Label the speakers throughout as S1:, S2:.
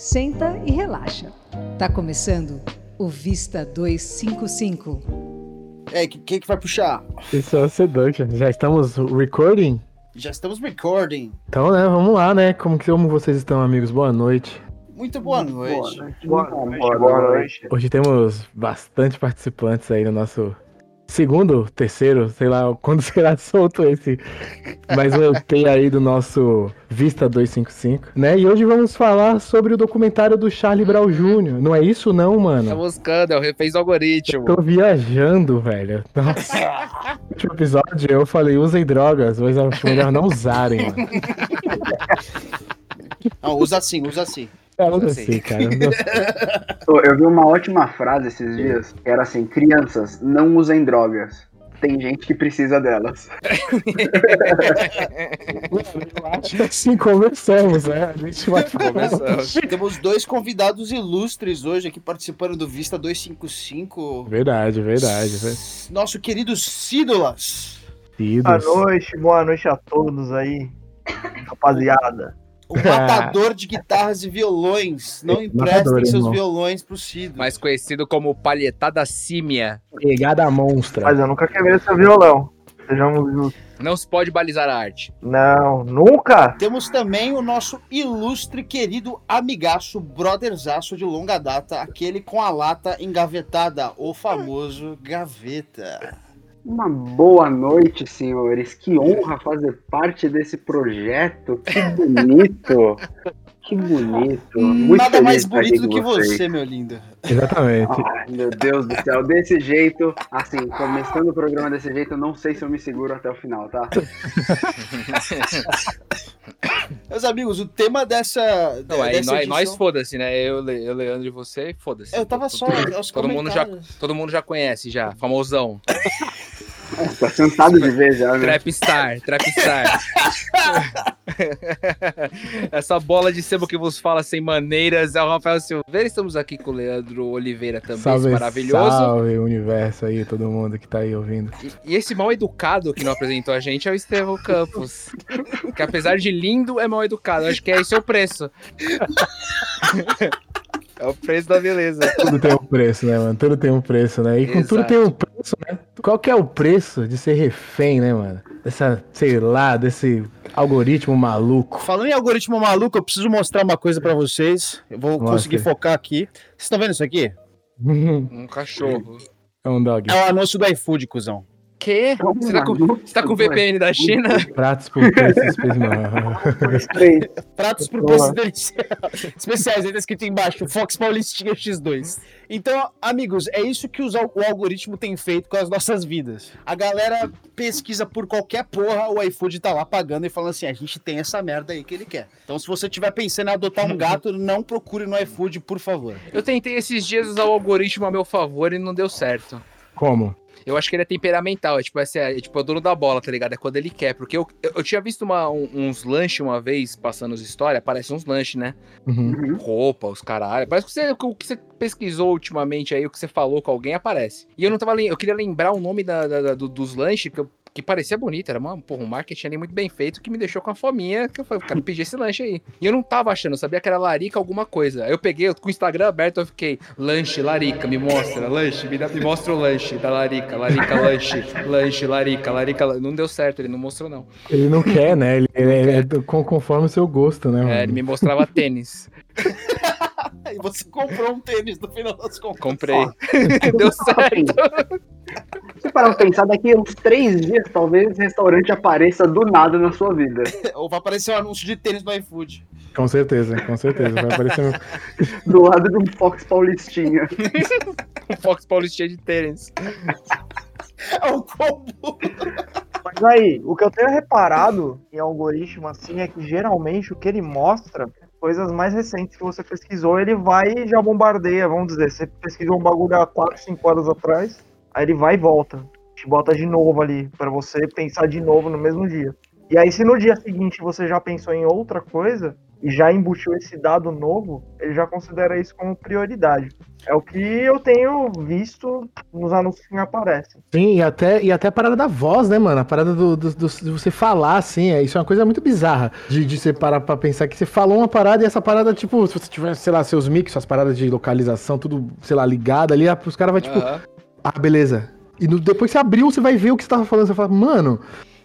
S1: senta e relaxa. Tá começando o Vista 255.
S2: É, quem que vai puxar?
S3: Isso é o Seduction. Já estamos recording?
S2: Já estamos recording.
S3: Então, né, vamos lá, né? Como, que, como vocês estão, amigos? Boa noite.
S2: Muito boa noite.
S4: Boa noite. Boa noite. Boa noite.
S3: Hoje temos bastante participantes aí no nosso segundo, terceiro, sei lá, quando será solto esse mais um EP aí do nosso Vista 255, né? E hoje vamos falar sobre o documentário do Charlie Brown Jr. Não é isso não, mano?
S5: Tá buscando, é o refez do algoritmo.
S3: Tô viajando, velho. Nossa. No último episódio eu falei, usem drogas, mas acho melhor não usarem, mano.
S2: Não, usa assim, usa assim.
S3: É, eu não sei, cara.
S4: Eu vi uma ótima frase esses dias, que era assim, crianças, não usem drogas. Tem gente que precisa delas.
S3: assim começamos, né? A gente vai
S2: Começamos. Temos dois convidados ilustres hoje aqui participando do Vista 255.
S3: Verdade, verdade.
S2: Nosso querido Cídolas.
S6: Boa noite, boa noite a todos aí, rapaziada.
S2: O matador de guitarras e violões. Não emprestem seus irmão. violões pro Cido.
S5: Mais conhecido como palhetada símia.
S3: Pegada monstra.
S6: Mas eu nunca quebrei seu violão. Sejamos justos.
S5: Não se pode balizar a arte.
S6: Não, nunca.
S2: Temos também o nosso ilustre, querido amigaço, brotherzaço de longa data, aquele com a lata engavetada, o famoso gaveta.
S4: Uma boa noite, senhores. Que honra fazer parte desse projeto. Que bonito. Que bonito.
S2: Muito Nada mais bonito do que vocês. você, meu lindo.
S3: Exatamente.
S4: Ai, meu Deus do céu. Desse jeito, assim, começando o programa desse jeito, eu não sei se eu me seguro até o final, tá?
S2: Meus amigos, o tema dessa.
S5: Não, aí dessa nós, nós foda-se, né? Eu, eu, Leandro e você, foda-se.
S2: Eu tava só.
S5: todo, mundo já, todo mundo já conhece, já. Famosão.
S4: Tá cansado de ver já, né?
S5: Trapstar, Trapstar. Essa bola de sebo que vos fala sem maneiras é o Rafael Silveira. Estamos aqui com o Leandro Oliveira também,
S3: salve,
S5: maravilhoso.
S3: Salve, universo aí, todo mundo que tá aí ouvindo.
S5: E, e esse mal educado que não apresentou a gente é o Estevão Campos. que apesar de lindo, é mal educado. Acho que é esse o preço. É o preço da beleza.
S3: Tudo tem um preço, né, mano? Tudo tem um preço, né? E com Exato. tudo tem um preço, né? Qual que é o preço de ser refém, né, mano? Dessa, sei lá, desse algoritmo maluco.
S2: Falando em algoritmo maluco, eu preciso mostrar uma coisa para vocês. Eu vou Mostra. conseguir focar aqui. Vocês estão vendo isso aqui?
S5: um cachorro.
S3: É um dog.
S2: É o anúncio do iFood, cuzão.
S5: Quê? Você tá, com, você tá com VPN da China?
S3: Pratos por preço especial.
S2: Pratos por preço especiais. Aí tá escrito embaixo, Fox Paulistinha X2. Então, amigos, é isso que o algoritmo tem feito com as nossas vidas. A galera pesquisa por qualquer porra, o iFood tá lá pagando e falando assim, a gente tem essa merda aí que ele quer. Então, se você tiver pensando em adotar um gato, não procure no iFood, por favor.
S5: Eu tentei esses dias usar o algoritmo a meu favor e não deu certo.
S3: Como?
S5: Eu acho que ele é temperamental, é tipo, é, é, tipo, é o dono da bola, tá ligado? É quando ele quer. Porque eu, eu, eu tinha visto uma, um, uns lanches uma vez, passando as histórias, aparecem uns lanches, né? Uhum. Roupa, os caralho. Parece que você, o que você pesquisou ultimamente aí, o que você falou com alguém, aparece. E eu não tava Eu queria lembrar o nome da, da, da dos lanches, que eu que parecia bonito, era uma, porra, um marketing ali muito bem feito que me deixou com a fominha, que eu falei, quero pedir esse lanche aí. E eu não tava achando, eu sabia que era larica alguma coisa. Aí eu peguei, eu, com o Instagram aberto, eu fiquei, lanche, larica, me mostra, lanche, me, dá, me mostra o lanche da larica, larica, lanche, lanche, larica, larica, não deu certo, ele não mostrou não.
S3: Ele não quer, né? Ele, ele é conforme o seu gosto, né? Mano?
S5: É, ele me mostrava tênis.
S2: e você comprou um tênis no final das contas.
S5: Comprei. Deu certo.
S4: Se parar pra pensar, daqui a uns três dias, talvez esse restaurante apareça do nada na sua vida.
S2: Ou vai aparecer um anúncio de tênis no iFood.
S3: Com certeza, com certeza. Vai aparecer
S4: do lado de um Fox Paulistinha.
S5: um Fox Paulistinha de tênis.
S2: É um combo.
S6: Mas aí, o que eu tenho reparado em algoritmo assim é que geralmente o que ele mostra coisas mais recentes que você pesquisou, ele vai e já bombardeia, vamos dizer. Você pesquisou um bagulho há 4, 5 horas atrás, aí ele vai e volta. Te bota de novo ali, para você pensar de novo no mesmo dia. E aí, se no dia seguinte você já pensou em outra coisa, e já embutiu esse dado novo, ele já considera isso como prioridade. É o que eu tenho visto nos anúncios que me aparecem.
S3: Sim, e até, e até a parada da voz, né, mano? A parada do, do, do de você falar, assim, é, isso é uma coisa muito bizarra. De, de você parar pra pensar que você falou uma parada e essa parada, tipo, se você tiver, sei lá, seus mix, suas paradas de localização, tudo, sei lá, ligado ali, os caras vão, tipo, uhum. Ah, beleza. E no, depois você abriu, você vai ver o que você tava falando, você fala, mano,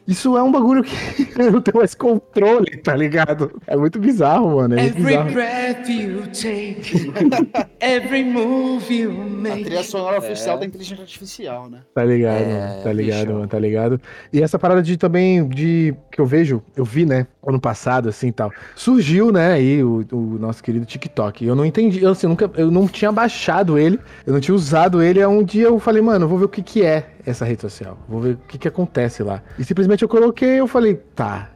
S3: isso é um bagulho que eu não tenho mais controle, tá ligado? É muito bizarro, mano. É muito every bizarro. breath you take,
S2: every move you make. A trilha sonora oficial é. da inteligência artificial, né?
S3: Tá ligado, é, mano. Tá ligado, bicho. mano. Tá ligado. E essa parada de também, de que eu vejo, eu vi, né, ano passado, assim tal. Surgiu, né, aí o, o nosso querido TikTok. Eu não entendi, eu, assim, nunca, eu não tinha baixado ele, eu não tinha usado ele. Aí um dia eu falei, mano, vou ver o que que é essa rede social. Vou ver o que, que acontece lá. E simplesmente eu coloquei, eu falei, tá.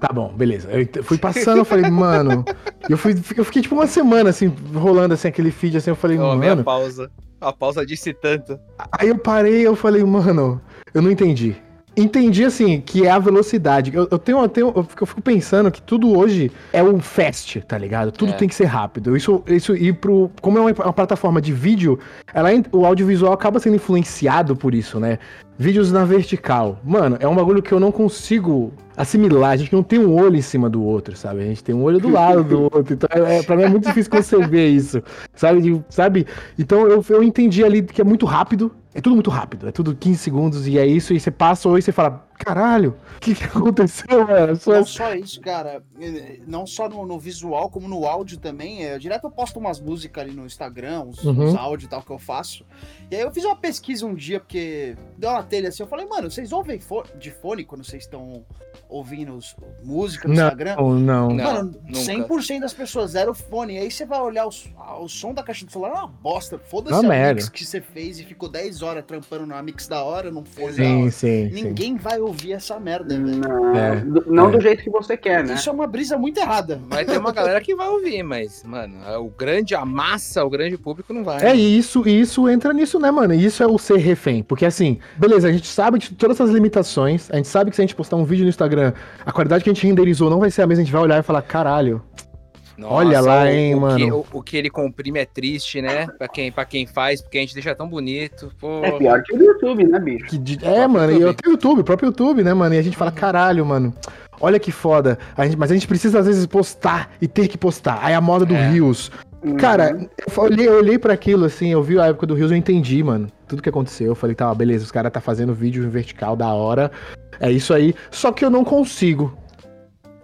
S3: Tá bom, beleza. Eu fui passando, eu falei, mano. Eu, fui, eu fiquei tipo uma semana assim, rolando assim aquele feed assim, eu falei, oh, mano. Minha
S5: pausa. A pausa disse tanto.
S3: Aí eu parei, eu falei, mano, eu não entendi entendi assim, que é a velocidade. Eu, eu tenho, eu, tenho, eu fico pensando que tudo hoje é um fast, tá ligado? Tudo é. tem que ser rápido. Isso, isso ir pro. Como é uma, uma plataforma de vídeo, ela, o audiovisual acaba sendo influenciado por isso, né? Vídeos na vertical. Mano, é um bagulho que eu não consigo assimilar. A gente não tem um olho em cima do outro, sabe? A gente tem um olho do lado do outro. Então, é, pra mim é muito difícil conceber isso, sabe? sabe? Então eu, eu entendi ali que é muito rápido. É tudo muito rápido, é tudo 15 segundos e é isso, e você passa ou você fala, caralho, o que, que, aconteceu,
S2: mano? Só... Não só isso, cara, não só no, no, visual, como no áudio também. É, direto eu posto umas músicas ali no Instagram, uns, uhum. uns áudios e tal que eu faço. E aí eu fiz uma pesquisa um dia, porque deu uma telha assim, eu falei, mano, vocês ouvem de fone quando vocês estão ouvindo música no
S3: não,
S2: Instagram?
S3: Não,
S2: Mano, não, 100% das pessoas zero fone. E aí você vai olhar o, o som da caixa do celular, é uma bosta. Foda-se
S3: a mix
S2: que você fez e ficou 10 horas trampando na mix da hora, não foi
S3: sim, sim,
S2: Ninguém
S3: sim.
S2: vai ouvir essa merda, velho.
S4: Não, é, não é. do jeito que você quer, né?
S2: Isso é uma brisa muito errada.
S5: Vai ter uma galera que vai ouvir, mas, mano, o grande, a massa, o grande público não vai.
S3: É, e isso, isso entra nisso, né, mano? Isso é o ser refém. Porque assim, beleza, a gente sabe de todas essas limitações, a gente sabe que se a gente postar um vídeo no Instagram, a qualidade que a gente renderizou não vai ser a mesma, a gente vai olhar e falar, caralho. Nossa, Olha lá, hein,
S5: o,
S3: mano.
S5: Que, o, o, que ele comprime é triste, né? Pra quem, pra quem faz, porque a gente deixa tão bonito. Pô.
S4: É pior que o YouTube, né, bicho?
S3: Que, é, mano, YouTube. e eu tenho YouTube, o próprio YouTube, né, mano? E a gente fala, caralho, mano. Olha que foda. A gente, mas a gente precisa, às vezes, postar e ter que postar. Aí a moda do é. Rios. Uhum. Cara, eu olhei, eu olhei para aquilo, assim, eu vi a época do Rios, eu entendi, mano. Tudo que aconteceu. Eu falei, tá, beleza, os caras tá fazendo vídeo em vertical da hora. É isso aí. Só que eu não consigo.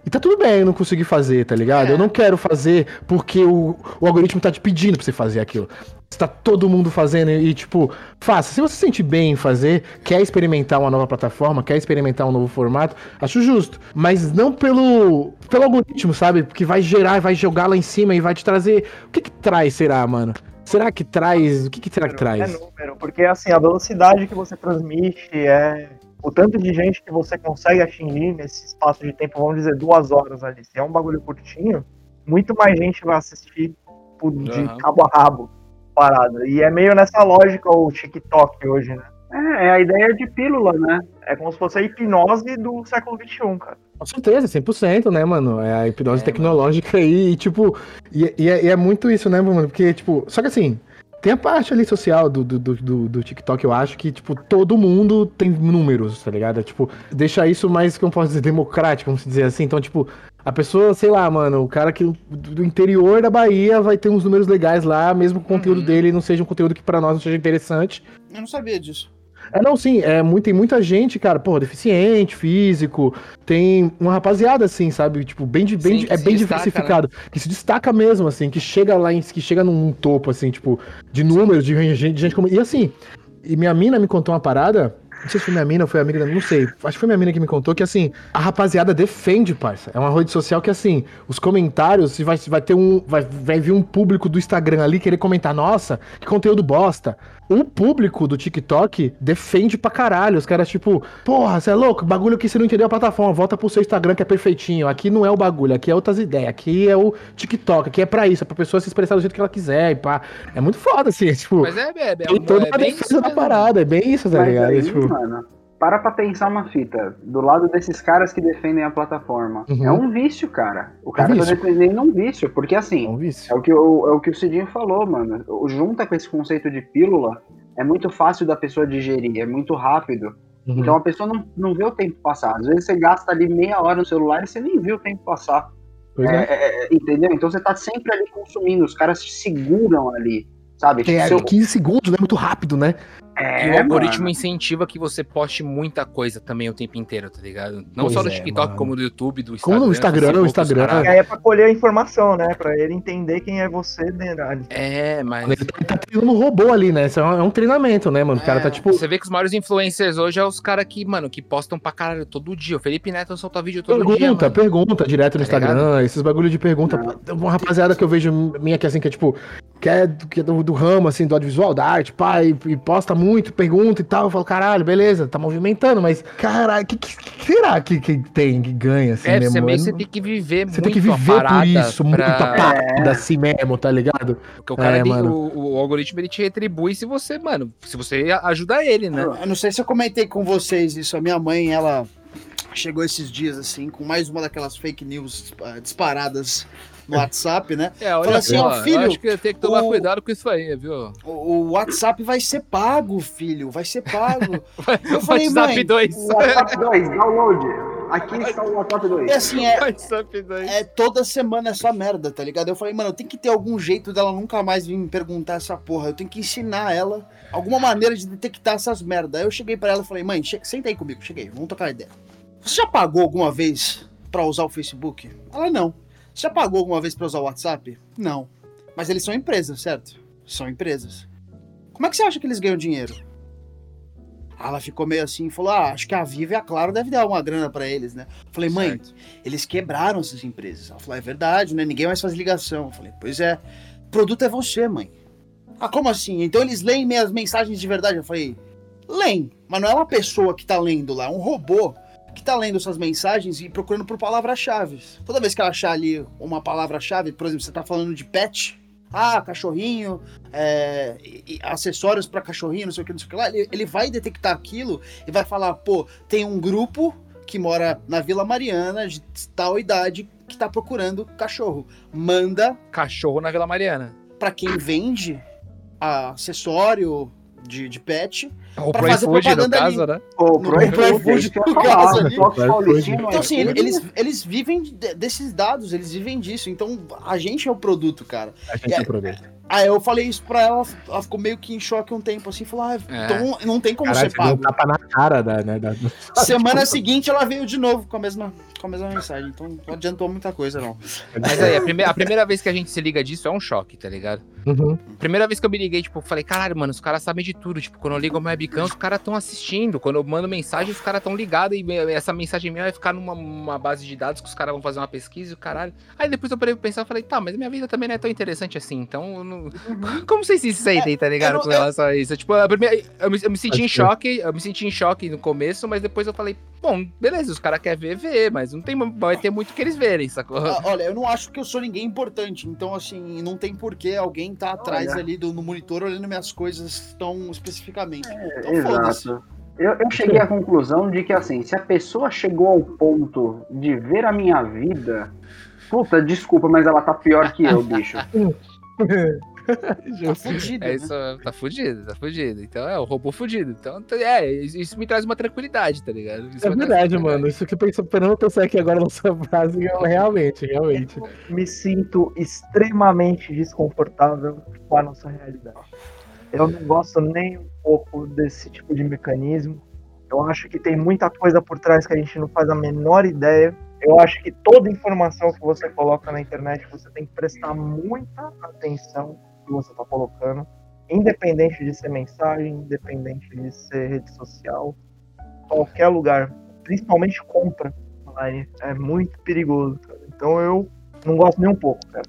S3: E tá tudo bem eu não conseguir fazer, tá ligado? É. Eu não quero fazer porque o, o algoritmo tá te pedindo pra você fazer aquilo. Está todo mundo fazendo e, tipo, faça. Se você se sente bem em fazer, quer experimentar uma nova plataforma, quer experimentar um novo formato, acho justo. Mas não pelo, pelo algoritmo, sabe? Porque vai gerar, vai jogar lá em cima e vai te trazer. O que que traz, será, mano? Será que traz. O que, que será que traz?
S6: É número, porque assim, a velocidade que você transmite é. O tanto de gente que você consegue atingir nesse espaço de tempo, vamos dizer, duas horas ali. Se é um bagulho curtinho, muito mais gente vai assistir de uhum. cabo a rabo parada. E é meio nessa lógica o TikTok hoje, né?
S4: É, é a ideia de pílula, né?
S6: É como se fosse a hipnose do século XXI, cara.
S3: Com certeza, 100%, né, mano? É a hipnose é, tecnológica aí, e, tipo, e, e, é, e, é, muito isso, né, mano? Porque, tipo, só que assim, tem a parte ali social do, do, do, do, TikTok, eu acho que, tipo, todo mundo tem números, tá ligado? É, tipo, deixa isso mais, como posso dizer, democrático, vamos dizer assim. Então, tipo, a pessoa, sei lá, mano, o cara que do interior da Bahia vai ter uns números legais lá, mesmo que o conteúdo uhum. dele não seja um conteúdo que para nós não seja interessante.
S2: Eu não sabia disso.
S3: É, não, sim, é, muito, tem muita gente, cara, pô, deficiente, físico, tem uma rapaziada, assim, sabe, tipo, bem, de, bem, sim, é bem destaca, diversificado, né? que se destaca mesmo, assim, que chega lá, em, que chega num topo, assim, tipo, de números, de gente, de gente como... E assim, e minha mina me contou uma parada não sei se foi minha mina ou foi amiga, não sei. Acho que foi minha mina que me contou que, assim, a rapaziada defende, parça. É uma rede social que, assim, os comentários, vai, vai ter um. Vai, vai vir um público do Instagram ali querer comentar, nossa, que conteúdo bosta. O público do TikTok defende pra caralho. Os caras, tipo, porra, você é louco? Bagulho que você não entendeu a plataforma. Volta pro seu Instagram que é perfeitinho. Aqui não é o bagulho, aqui é outras ideias. Aqui é o TikTok, aqui é pra isso, é pra pessoa se expressar do jeito que ela quiser e pá. É muito foda, assim, tipo.
S5: Mas é, é, é,
S3: é toda é, a defesa da parada, é bem isso, tá ligado?
S4: Aí,
S3: tipo...
S4: mano, para pra pensar uma fita. Do lado desses caras que defendem a plataforma.
S3: Uhum.
S4: É um vício, cara. O cara tá
S3: vício.
S4: defendendo um vício. Porque
S3: É
S4: assim,
S3: um
S4: é
S3: vício.
S4: o que o, é o, que o Cidinho falou, mano. Junta com esse conceito de pílula, é muito fácil da pessoa digerir, é muito rápido.
S3: Uhum.
S4: Então a pessoa não, não vê o tempo passar. Às vezes você gasta ali meia hora no celular e você nem viu o tempo passar. É,
S3: é.
S4: é, é, entendeu? Então você tá sempre ali consumindo, os caras te seguram ali, sabe?
S3: Tem
S4: Seu-
S3: 15 segundos, né? Muito rápido, né?
S4: É,
S5: E o algoritmo
S4: mano.
S5: incentiva que você poste muita coisa também o tempo inteiro, tá ligado? Não
S3: Pois
S5: só no
S3: é,
S5: TikTok,
S3: mano.
S5: como no YouTube, do
S3: Como
S5: Instagram.
S3: no Instagram,
S5: Facebook,
S3: o
S5: os
S3: Instagram.
S6: E aí é pra colher a informação, né? Pra ele entender quem é você dentro ali.
S5: É, mas.
S3: Ele tá treinando um robô ali, né? Isso é um, é treinamento, né, mano? O cara
S2: É.
S3: tá tipo.
S5: Você vê que os maiores influencers hoje é os caras que, mano, que postam pra caralho todo dia. O Felipe Neto solta vídeo todo dia.
S3: Pergunta, pergunta direto no
S5: Tá
S3: Instagram, esses bagulho de pergunta. Uma rapaziada que eu vejo minha que assim, que é tipo, que é, do- que é do, do ramo, assim, do audiovisual, da arte, pai, e, posta muito, pergunta e tal. Eu falo, caralho, beleza, tá movimentando, mas, caralho, que, que, que será que, que tem, que ganha, assim,
S5: É,
S3: mesmo?
S5: você meio
S3: Eu
S5: que você tem que viver
S3: Você
S5: muito
S3: tem que viver por isso, muito a
S5: pra...
S3: parada assim mesmo, tá ligado?
S5: Porque o cara,
S3: É,
S5: ele-
S3: mano.
S5: o, o algoritmo, ele te retribui se você, mano, se você ajuda ele, né?
S2: Eu não sei se eu comentei com vocês isso. A minha mãe, ela chegou esses dias assim, com mais uma daquelas fake news ah, disparadas no WhatsApp, né?
S5: É, olha
S2: Fala assim, ó, filho,
S5: eu acho que tem que tomar
S2: o-
S5: cuidado com isso aí, viu?
S2: O, o WhatsApp vai ser pago, filho, vai ser pago. Eu falei,
S5: WhatsApp
S2: mãe,
S5: 2.
S4: O WhatsApp 2, download. Aqui está o WhatsApp 2.
S2: É assim, é,
S5: WhatsApp 2.
S2: é toda semana essa merda, tá ligado? Eu falei, mano, tem que ter algum jeito dela nunca mais vir me perguntar essa porra. Eu tenho que ensinar ela alguma maneira de detectar essas merdas. Aí eu cheguei pra ela e falei, mãe, che- senta aí comigo, cheguei, vamos tocar ideia. Você já pagou alguma vez pra usar o Facebook? Ela não. Você já pagou alguma vez pra usar o WhatsApp? Não. Mas eles são empresas, certo? São empresas. Como é que você acha que eles ganham dinheiro? Ah, Ela ficou meio assim e falou: Ah, acho que a Viva e a Claro devem dar uma grana pra eles, né? Falei, mãe,
S5: Certo.
S2: eles quebraram essas empresas. Ela falou, é verdade, né? Ninguém mais faz ligação. Eu falei, pois é. O produto é você, mãe. Ah, como assim? Então eles leem minhas mensagens de verdade? Eu falei, leem. Mas não é uma pessoa que tá lendo lá, é um robô que tá lendo suas mensagens e procurando por palavras-chave. Toda vez que ela achar ali uma palavra-chave, por exemplo, você tá falando de pet, ah, cachorrinho, é, e- e acessórios pra cachorrinho, não sei o que, não sei o que lá, ele, ele vai detectar aquilo e vai falar, pô, tem um grupo que mora na Vila Mariana, de tal idade, que tá procurando cachorro. Manda
S5: Cachorro na Vila Mariana.
S2: pra quem vende acessório de, de pet.
S5: O
S2: Pra
S5: Pro
S2: fazer
S5: iFood, no
S2: propaganda
S5: caso,
S2: ali.
S5: né?
S2: No
S4: pro iFood, é
S2: no caso
S4: o
S2: ali.
S4: Paulistinho,
S2: Então, assim,
S4: ele-
S2: eles, eles vivem de- desses dados, eles vivem disso. Então, a gente é o produto, cara.
S3: A gente
S2: É,
S3: aproveita.
S2: Aí eu falei isso pra ela, ela ficou meio que em choque um tempo, assim, falou, ah,
S5: É.
S2: então não tem como
S3: Caralho,
S2: ser
S3: você deu um
S2: pago.
S3: tapa na cara da, né, da...
S2: Semana seguinte ela veio de novo com a mesma, com a mesma mensagem, então não adiantou muita coisa, não.
S5: Mas aí, a, prime- a primeira vez que a gente se liga disso é um choque, tá ligado?
S3: Uhum.
S5: Primeira vez que eu me liguei, tipo, falei, caralho, mano, os caras sabem de tudo. Tipo, quando eu ligo o meu webcam, os caras estão assistindo. Quando eu mando mensagem, os caras estão ligados. E essa mensagem minha vai ficar numa uma base de dados que os caras vão fazer uma pesquisa e o caralho. Aí depois eu parei pra pensar e falei, tá, mas minha vida também não é tão interessante assim. Então, não... como vocês se sentem, tá ligado?
S2: eu não-
S5: Com relação a isso. Tipo, a primeira- eu, me, eu me senti em
S3: Pode ser.
S5: choque, eu me senti em choque no começo, mas depois eu falei, bom, beleza, os caras querem ver, ver, mas não tem, vai ter muito que eles verem, sacou?
S2: Ah, olha, eu não acho que eu sou ninguém importante, então assim, não tem por que alguém tá atrás
S4: Olha.
S2: ali do, no monitor olhando minhas coisas tão especificamente. então foda-se.
S4: Exato. Eu, eu cheguei à conclusão de que, assim, se a pessoa chegou ao ponto de ver a minha vida. Puta, desculpa, mas ela tá pior que eu, bicho.
S2: Tá fudido,
S5: É
S2: né?
S5: isso, tá fudido, tá fudido. Então é o robô fudido. Então, é, isso me traz uma tranquilidade, tá ligado? Isso
S3: É verdade,
S5: tranquilidade.
S3: mano. Isso que eu penso, esperando pensar aqui agora na sua frase, eu realmente, realmente.
S6: Me sinto extremamente desconfortável com a nossa realidade. Eu não gosto nem um pouco desse tipo de mecanismo. Eu acho que tem muita coisa por trás que a gente não faz a menor ideia. Eu acho que toda informação que você coloca na internet, você tem que prestar muita atenção que você está colocando, independente de ser mensagem, independente de ser rede social, qualquer lugar, principalmente compra online, é muito perigoso. cara. Então eu não gosto nem um pouco, cara.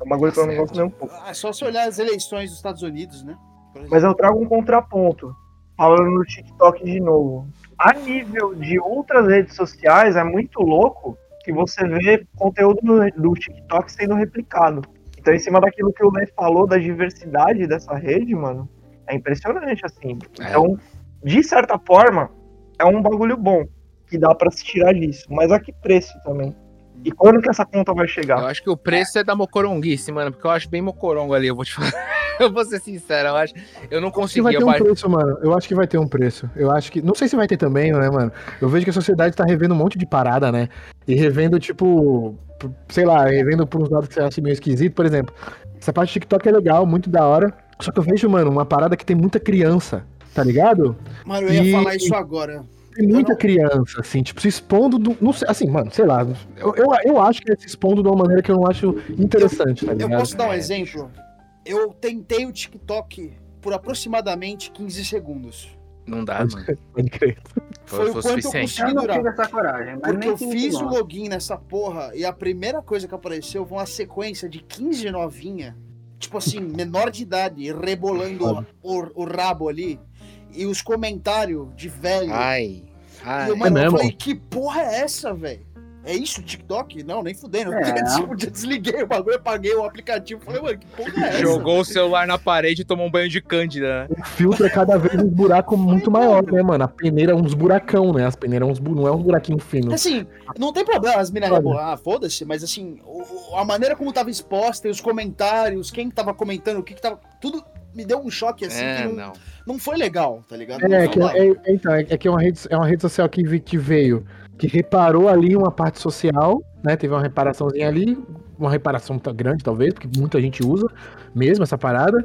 S6: É um bagulho que eu não gosto nem um pouco.
S2: Ah, É só se olhar as eleições dos Estados Unidos, né?
S6: Mas eu trago um contraponto. Falando no TikTok de novo. A nível de outras redes sociais, é muito louco que você vê conteúdo do, do TikTok sendo replicado. Então, em cima daquilo que o Lê falou da diversidade dessa rede, mano, é impressionante, assim.
S5: É.
S6: Então, de certa forma, é um bagulho bom, que dá para se tirar disso. Mas a que preço também? E quando que essa conta vai chegar?
S5: Eu acho que o preço é da mocoronguice, mano, porque eu acho bem mocorongo ali, eu vou te falar. Eu vou ser sincero, eu acho. Eu não consegui.
S3: Vai ter um preço, mano. Eu acho que vai ter um preço. Eu acho que. Não sei se vai ter também, né, mano? Eu vejo que a sociedade tá revendo um monte de parada, né? E revendo, tipo. Sei lá, revendo por uns lados que você acha meio esquisito. Por exemplo, essa parte do TikTok é legal, muito da hora. Só que eu vejo, mano, uma parada que tem muita criança, tá ligado?
S2: Mano, eu ia e... falar isso agora.
S3: Tem muita não... criança, assim, tipo, se expondo do. Não sei, assim, mano, sei lá. Eu, eu, eu acho que é se expondo de uma maneira que eu não acho interessante,
S2: eu,
S3: tá ligado?
S2: Eu posso dar um exemplo? Eu tentei o TikTok por aproximadamente 15 segundos.
S5: Não dá, mano.
S2: Foi, o quanto eu consegui durar. Eu essa coragem, porque eu fiz o login nessa porra e a primeira coisa que apareceu foi uma sequência de 15 novinha, tipo assim, menor de idade, rebolando o, o, o rabo ali e os comentários de velho.
S5: Ai. ai.
S2: E eu, mano, é eu falei, que porra é essa, velho? É isso, TikTok? Não, nem fudendo. É. Eu desliguei o bagulho, apaguei o aplicativo. Falei, mano, que porra é essa?
S5: Jogou o celular na parede e tomou um banho de cândida,
S3: né? O filtro é cada vez um buraco muito maior, né, mano? A peneira é uns buracão, né? As peneiras é uns, não é um buraquinho fino.
S2: Assim, não tem problema as minas rebolar, ah, foda-se, mas assim, a maneira como tava exposta e os comentários, quem tava comentando, o que que tava. Tudo me deu um choque assim é, que não, não, não. foi legal, tá ligado?
S3: É, é que, é, é, então, é que é uma rede, é uma rede social que, que veio, que reparou ali uma parte social, né? Teve uma reparaçãozinha ali, uma reparação grande, talvez, porque muita gente usa mesmo essa parada.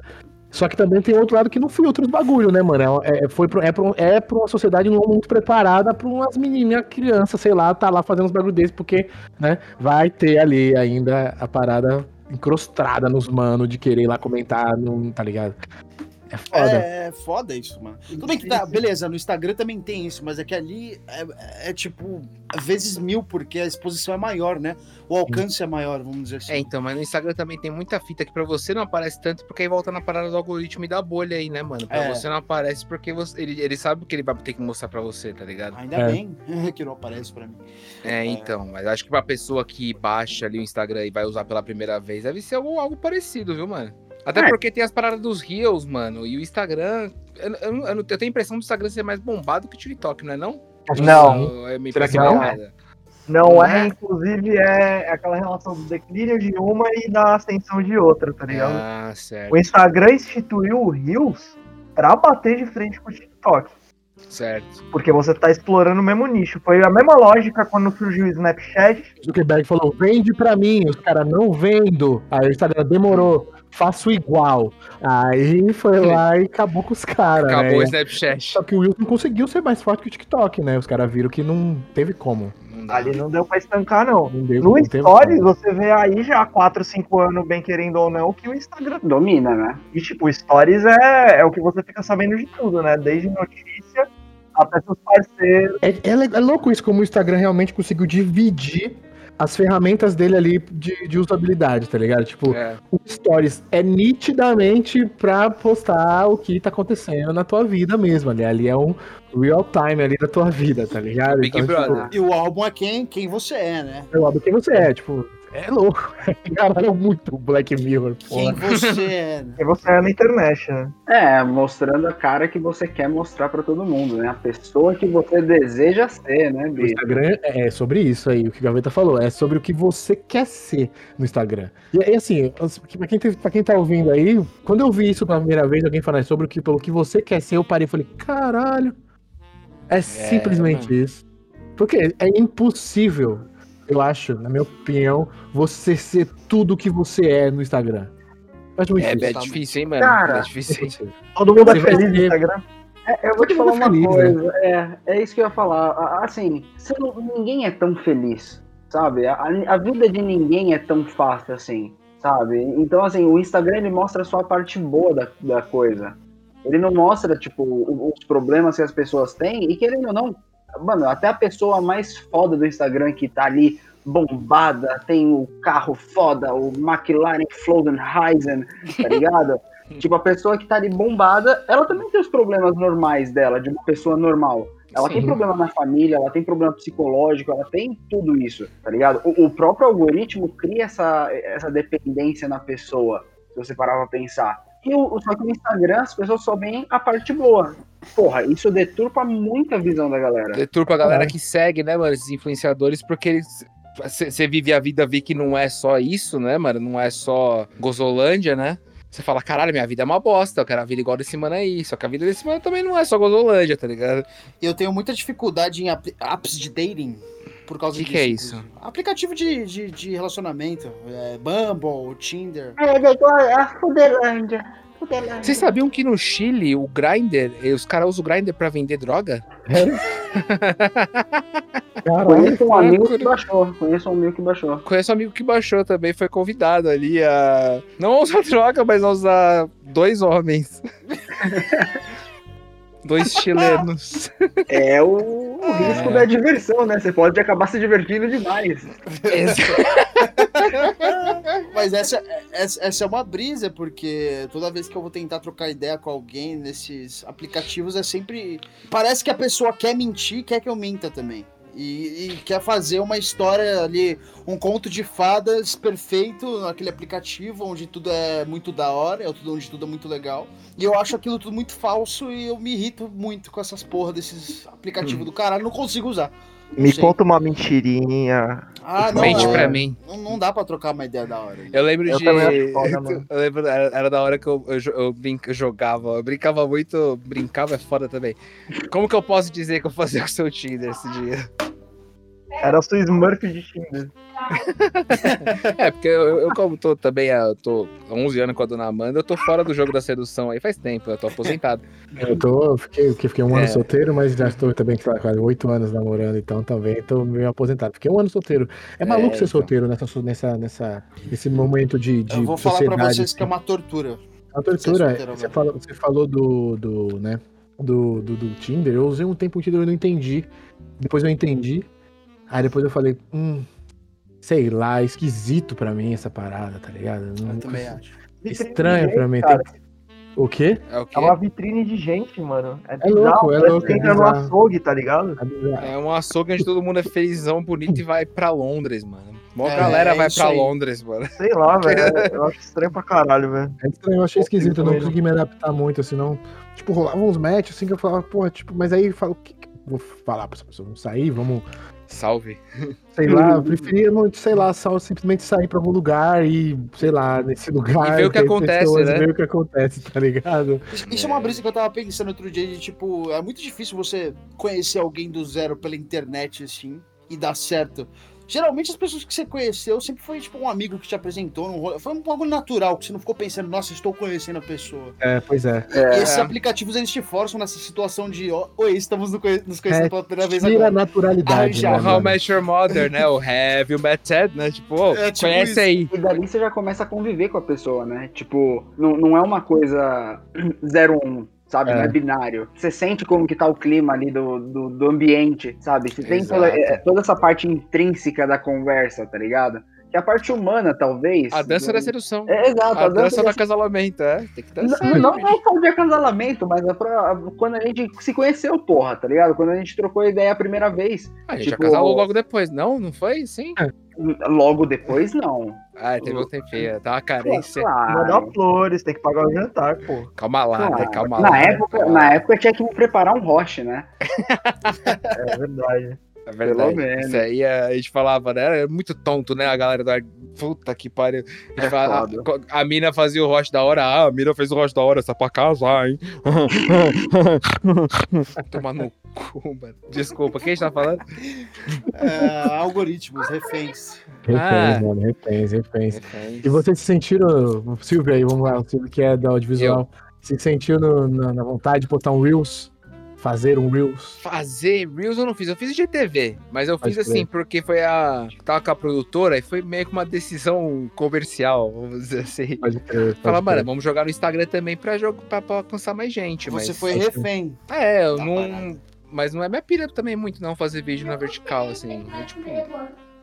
S3: Só que também tem outro lado que não foi outros bagulho, né, mano? É, é foi pro, é, pro, é pra uma sociedade não muito preparada pra umas meninas, crianças, sei lá, tá lá fazendo uns bagulho desses, porque, né, vai ter ali ainda a parada encrostada nos manos de querer ir lá comentar, não, tá ligado?
S2: É foda. É, é foda isso, mano. Tudo bem que tá, beleza, no Instagram também tem isso, mas é que ali é, é, tipo vezes mil, porque a exposição é maior, né? O alcance é maior, vamos dizer assim.
S5: É, então, mas no Instagram também tem muita fita que pra você não aparece tanto, porque aí volta na parada do algoritmo e da bolha aí, né, mano? Pra é. você não aparece porque você, ele, ele sabe que ele vai ter que mostrar pra você, tá ligado?
S2: Ainda é. bem que não aparece pra mim.
S5: É, então, mas acho que pra pessoa que baixa ali o Instagram e vai usar pela primeira vez, deve ser algo, algo parecido, viu, mano? Até é. porque tem as paradas dos Reels, mano. E o Instagram. Eu, eu, eu, eu, tenho a impressão do Instagram ser mais bombado que o TikTok, não é não?
S6: Não.
S5: É Será que não? É?
S6: Não é, inclusive é aquela relação do declínio de uma e da ascensão de outra, tá ligado?
S5: Ah, certo.
S6: O Instagram instituiu o Reels pra bater de frente com o TikTok.
S5: Certo.
S6: Porque você tá explorando o mesmo nicho. Foi a mesma lógica quando surgiu o Snapchat.
S3: O Zuckerberg falou: vende pra mim. Os caras não vendo. Aí o Instagram demorou faço igual. Aí foi lá e acabou com os caras.
S5: Acabou
S3: né?
S5: o Snapchat.
S3: Só que o Wilson conseguiu ser mais forte que o TikTok, né? Os caras viram que não teve como.
S6: Ali não deu pra estancar, não. não deu, no não Stories, você vê aí já há 4, 5 anos, bem querendo ou não, que o Instagram domina, né? E tipo, Stories é, é o que você fica sabendo de tudo, né? Desde notícia até seus parceiros.
S3: É, é, é louco isso, como o Instagram realmente conseguiu dividir as ferramentas dele ali de, de usabilidade, tá ligado? Tipo, é. o Stories é nitidamente pra postar o que tá acontecendo na tua vida mesmo. Ali, ali é um real time ali da tua vida, tá ligado?
S2: Big então, Brother. Tipo, e o álbum é quem, quem você é, né?
S3: É o álbum quem você é, tipo, é louco. Caralho, é muito Black Mirror,
S2: porra. Quem você é.
S6: Quem você é na internet, né?
S4: É, mostrando a cara que você quer mostrar pra todo mundo, né? A pessoa que você deseja ser, né,
S3: O Instagram é sobre isso aí, o que o Gaveta falou. É sobre o que você quer ser no Instagram. E, e assim, pra quem, pra quem tá ouvindo aí, quando eu vi isso pela primeira vez, alguém falar sobre o que, pelo que você quer ser, eu parei e falei, caralho. É, é simplesmente mano. isso. Porque é impossível eu acho, na minha opinião, você ser tudo o que você é no Instagram.
S5: Acho muito é, difícil. É difícil, hein, mano? Cara, é difícil.
S6: Todo mundo é feliz no Instagram.
S4: É, eu vou te falar uma feliz, coisa, né? é, é isso que eu ia falar. Assim, não, ninguém é tão feliz, sabe? A, a, vida de ninguém é tão fácil assim, sabe? Então, assim, o Instagram ele mostra só a parte boa da, da coisa. Ele não mostra, tipo, os problemas que as pessoas têm e querendo ou não, Mano, até a pessoa mais foda do Instagram que tá ali bombada, tem o carro foda, o McLaren Flodenheisen, tá ligado? tipo, a pessoa que tá ali bombada, ela também tem os problemas normais dela, de uma pessoa normal. Ela Sim. tem problema na família, ela tem problema psicológico, ela tem tudo isso, tá ligado? O, o próprio algoritmo cria essa, essa dependência na pessoa, se você parar pra pensar. E o, só que no Instagram as pessoas só veem a parte boa. Porra, isso deturpa muita visão da galera.
S5: Deturpa a galera é. que segue, né, mano, esses influenciadores, porque eles você vive a vida, vê que não é só isso, né, mano? Não é só Gozolândia, né? Você fala, caralho, minha vida é uma bosta, eu quero a vida igual desse mano aí. Só que a vida desse mano também não é só Gozolândia, tá ligado?
S2: Eu tenho muita dificuldade em apps de dating por causa
S5: que disso. O que é isso?
S2: Aplicativo de, de, de relacionamento. É, Bumble, Tinder.
S4: É, igual a Fudelândia.
S5: Vocês sabiam que no Chile o Grindr, os caras usam o Grindr pra vender droga?
S4: Conheço um amigo que baixou. Conheço um amigo que baixou.
S5: Conheço um amigo que baixou também, foi convidado ali a. Não usar droga, mas a usar dois homens. Dois chilenos.
S4: É o, o risco é. da diversão, né? Você pode acabar se divertindo demais.
S2: Mas essa, essa, essa, é uma brisa, porque toda vez que eu vou tentar trocar ideia com alguém nesses aplicativos é sempre. Parece que a pessoa quer mentir, quer que eu minta também. E, e, quer fazer uma história ali, um conto de fadas perfeito naquele aplicativo onde tudo é muito da hora, é tudo onde tudo é muito legal. E eu acho aquilo tudo muito falso e eu me irrito muito com essas porra desses aplicativos hum. do caralho, não consigo usar.
S6: Me conta uma mentirinha.
S5: Ah, não, Mente é, pra mim.
S2: Não, não, dá pra trocar uma ideia da hora.
S5: Eu lembro eu de. Foda, eu lembro, era, era, da hora que eu, eu, eu, eu jogava. Eu brincava muito. Brincava é foda também. Como que eu posso dizer que eu fazia com o seu Tinder esse dia?
S6: Era sua Smurf de Tinder.
S5: é, porque eu, eu, como tô também há, tô 11 anos com a dona Amanda, eu tô fora do jogo da sedução aí faz tempo, eu tô aposentado.
S3: Eu tô, fiquei, fiquei um ano é. solteiro, mas já estou também quase 8 anos namorando, então também tô meio aposentado. Fiquei um ano solteiro. É maluco é, ser então. solteiro nessa, nessa, nessa, nesse momento de, de
S2: Eu vou falar pra vocês que é uma tortura.
S3: A tortura, você falou, você falou do, do, né, do, do, do Tinder, eu usei um tempo o Tinder e não entendi. Depois eu entendi, Aí depois eu falei, hum, sei lá, esquisito pra mim essa parada, tá ligado?
S2: Não, eu também acho.
S3: Estranho pra mim. Cara. O quê?
S6: É, o quê? é uma vitrine de gente, mano. É, é louco, é louco. entra é no açougue, tá ligado?
S5: É, é um açougue onde todo mundo é felizão, bonito e vai pra Londres, mano. Mó é, galera vai pra aí. Londres, mano.
S6: Sei lá, velho. Eu acho estranho pra caralho, velho.
S3: É estranho, eu achei esquisito, eu não consegui me adaptar muito, assim, não. Tipo, rolava uns matches assim que eu falava, porra, tipo, mas aí eu falo, o que, que vou falar pra essa pessoa? Vamos sair, vamos
S5: Salve.
S3: Sei lá, eu preferia, sei lá, só simplesmente sair pra algum lugar e, sei lá, nesse lugar.
S5: E ver o que acontece, né?
S3: Ver o que acontece, tá ligado?
S2: Isso é uma brisa que eu tava pensando outro dia de, tipo, é muito difícil você conhecer alguém do zero pela internet, assim, e dar certo. Geralmente as pessoas que você conheceu sempre foi tipo um amigo que te apresentou, um foi um bagulho natural, que você não ficou pensando, nossa, estou conhecendo a pessoa.
S3: É, pois é.
S2: é. E esses aplicativos eles te forçam nessa situação de, oi, estamos nos conhecendo é, pela primeira vez
S3: agora. a naturalidade.
S5: Ah, já. Né, How Met Your Mother, né? O Have You Met Ted, né? Tipo, oh, é, tipo conhece isso. aí.
S4: E dali você já começa a conviver com a pessoa, né? Tipo, não, não é uma coisa 01 sabe? É. Não é binário. Você sente como que tá o clima ali do, do, do ambiente, sabe? Você tem toda, é, toda, essa parte intrínseca da conversa, tá ligado? Que a parte humana, talvez.
S5: A dança da sedução.
S4: É, exato.
S5: A, a dança, dança do acasalamento, é. Tem que dançar.
S4: Não, não, não só de acasalamento, mas é pra, quando a gente se conheceu, porra, tá ligado? Quando a gente trocou ideia a primeira vez.
S5: A gente tipo... acasalou logo depois, não? Não foi? Sim. É.
S4: Logo depois, não.
S5: Ah, teve um tempinho, tá uma carência.
S6: Claro. Mandar flores, tem que pagar o jantar, pô.
S5: Calma lá, claro. né? Calma
S4: na
S5: lá.
S4: Época,
S5: calma
S4: na lá. época tinha que preparar um roche, né?
S6: é verdade.
S5: É verdade. Isso aí a gente falava, né? Era muito tonto, né? A galera da. Puta que pariu. A, é fala, a, a, mina fazia o rosto da hora. Ah, a mina fez o rosto da hora, só pra casar, hein? Tomar no cu, mano. Desculpa, quem está falando?
S2: É, algoritmos, reféns.
S3: Reféns, ah. mano, reféns, reféns, reféns. E vocês se sentiram, Silvio aí, vamos lá, o Silvio que é da audiovisual, Eu. se sentiu no, na, na vontade de botar um Reels Fazer um Reels?
S5: Fazer Reels eu não fiz. Eu fiz de TV, mas eu Pode fiz assim, porque foi a. Tava com a produtora e foi meio que uma decisão comercial, vamos dizer assim. Pode crer. Falar, mano, vamos jogar no Instagram também pra, jogo, pra, pra alcançar mais gente.
S2: Você
S5: mas...
S2: foi refém.
S5: É, eu tá não. Parado. Mas não é minha pilha também muito, não, fazer vídeo na vertical, assim. É, tipo.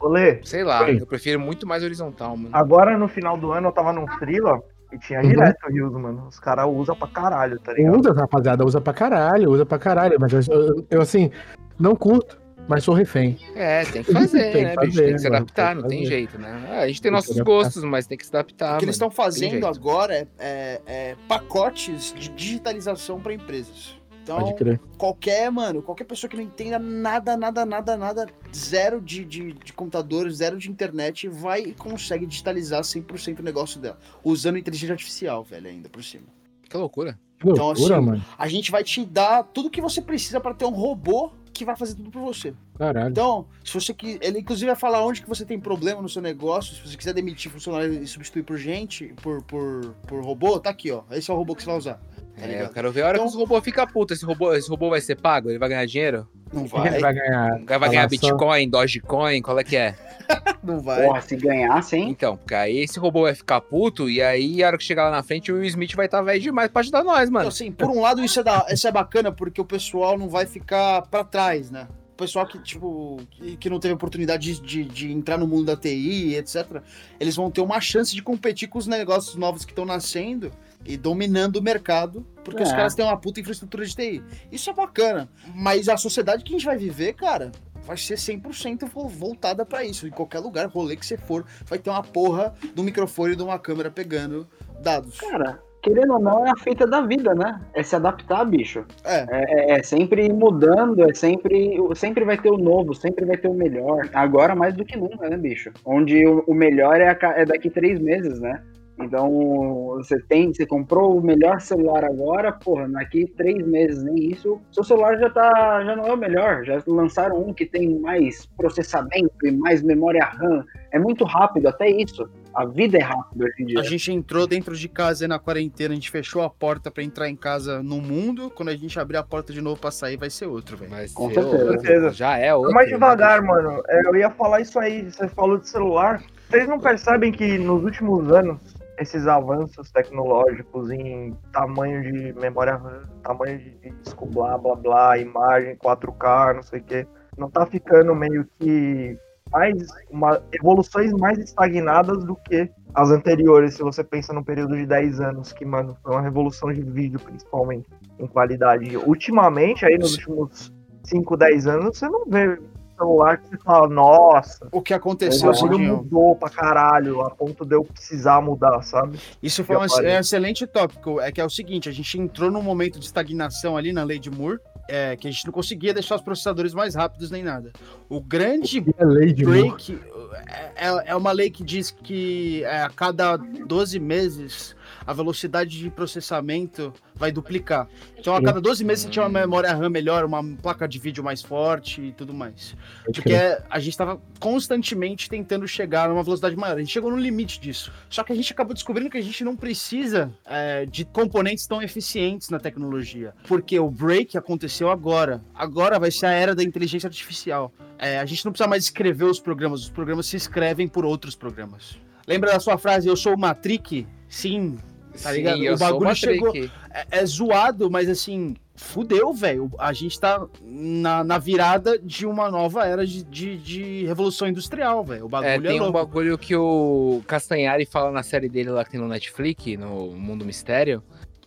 S6: Olê,
S5: sei lá, eu prefiro muito mais horizontal, mano.
S6: Agora no final do ano eu tava num freela e tinha uhum. direto o Rios, mano. Os caras usam pra caralho, tá ligado?
S3: Usa, rapaziada, usa pra caralho, usa pra caralho. Mas eu, eu, eu, assim, não curto. Mas sou refém.
S5: É, tem que fazer, tem né, que bicho? tem que se adaptar, tem não tem jeito, né? Ah, a gente tem, tem nossos gostos, mas tem que se adaptar.
S2: O que eles estão fazendo agora é, é, é, pacotes de digitalização para empresas. Então, qualquer, mano, qualquer pessoa que não entenda nada, nada, nada, nada, zero de, de, de computador, zero de internet, vai e consegue digitalizar 100% o negócio dela. Usando inteligência artificial, velho, ainda por cima.
S5: Que loucura.
S3: Então, loucura, assim, mano.
S2: a gente vai te dar tudo que você precisa para ter um robô que vai fazer tudo por você.
S3: Caralho.
S2: Então, se você que ele inclusive vai falar onde que você tem problema no seu negócio, se você quiser demitir funcionário e substituir por gente, por, por, por robô, tá aqui, ó. Esse é o robô que você vai usar.
S5: Tá é, eu quero ver a hora então, que esse robô fica puto. Esse robô, esse robô vai ser pago? Ele vai ganhar dinheiro?
S2: Não vai.
S3: Ele vai ganhar.
S5: Vai ganhar Bitcoin, Dogecoin, qual é que é?
S2: Não vai. Porra,
S4: se ganhar, sim.
S5: Então, porque aí esse robô vai ficar puto e aí a hora que chegar lá na frente o Will Smith vai estar tá velho demais pra ajudar nós, mano. Então,
S2: assim, por um lado isso é, da, isso é bacana porque o pessoal não vai ficar pra trás, né? Pessoal que, tipo, que, que não teve oportunidade de, de, de, entrar no mundo da TI, etc., eles vão ter uma chance de competir com os negócios novos que estão nascendo e dominando o mercado, porque é. os caras têm uma puta infraestrutura de TI. Isso é bacana. Mas a sociedade que a gente vai viver, cara, vai ser 100% voltada para isso. Em qualquer lugar, rolê que você for, vai ter uma porra do microfone e de uma câmera pegando dados.
S4: Cara, querendo ou não, é a feita da vida, né? É se adaptar, bicho.
S2: É.
S4: É, é, é sempre mudando, é sempre. Sempre vai ter o novo, sempre vai ter o melhor. Agora mais do que nunca, né, bicho? Onde o, o melhor é, a, é daqui três meses, né? Então, você tem, você comprou o melhor celular agora, porra, daqui três meses nem isso, seu celular já tá, já não é o melhor, já lançaram um que tem mais processamento e mais memória RAM, é muito rápido, até isso. A vida é rápida hoje em dia.
S2: A gente entrou dentro de casa na quarentena, a gente fechou a porta para entrar em casa no mundo. Quando a gente abrir a porta de novo para sair, vai ser outro, velho.
S4: Com certeza. certeza.
S5: Já é outro.
S6: Mais devagar, né? mano. É, eu ia falar isso aí, você falou de celular. Vocês não percebem que nos últimos anos esses avanços tecnológicos em tamanho de memória RAM, tamanho de disco, blá blá blá, imagem 4K, não sei o que, não tá ficando meio que mais uma, evoluções mais estagnadas do que as anteriores, se você pensa num período de 10 anos, que, mano, foi uma revolução de vídeo, principalmente, em qualidade. Ultimamente, aí nos últimos 5, 10 anos, você não vê celular que você fala, nossa.
S2: O que aconteceu,
S6: o mudou pra caralho, a ponto de eu precisar mudar, sabe?
S2: Isso foi um, é um excelente tópico. É que é o seguinte, a gente entrou num momento de estagnação ali na lei de Moore, é, que a gente não conseguia deixar os processadores mais rápidos nem nada. O grande
S3: é lei de
S2: break é, é, é uma lei que diz que é, a cada 12 meses a velocidade de processamento vai duplicar. Então, a cada 12 meses você tinha uma memória RAM melhor, uma placa de vídeo mais forte e tudo mais. Porque a gente estava constantemente tentando chegar numa velocidade maior. A gente chegou no limite disso. Só que a gente acabou descobrindo que a gente não precisa é, de componentes tão eficientes na tecnologia. Porque o break aconteceu agora. Agora vai ser a era da inteligência artificial. É, a gente não precisa mais escrever os programas, os programas se escrevem por outros programas. Lembra da sua frase, eu sou o Matrix? Sim, Tá Sim, ligado? o bagulho chegou. É, é, zoado, mas assim, fudeu, velho. A gente tá na, na virada de uma nova era de, de, de revolução industrial, velho. O bagulho é,
S5: é tem é um bagulho que o Castanhari fala na série dele lá que tem no Netflix, no Mundo Mistério.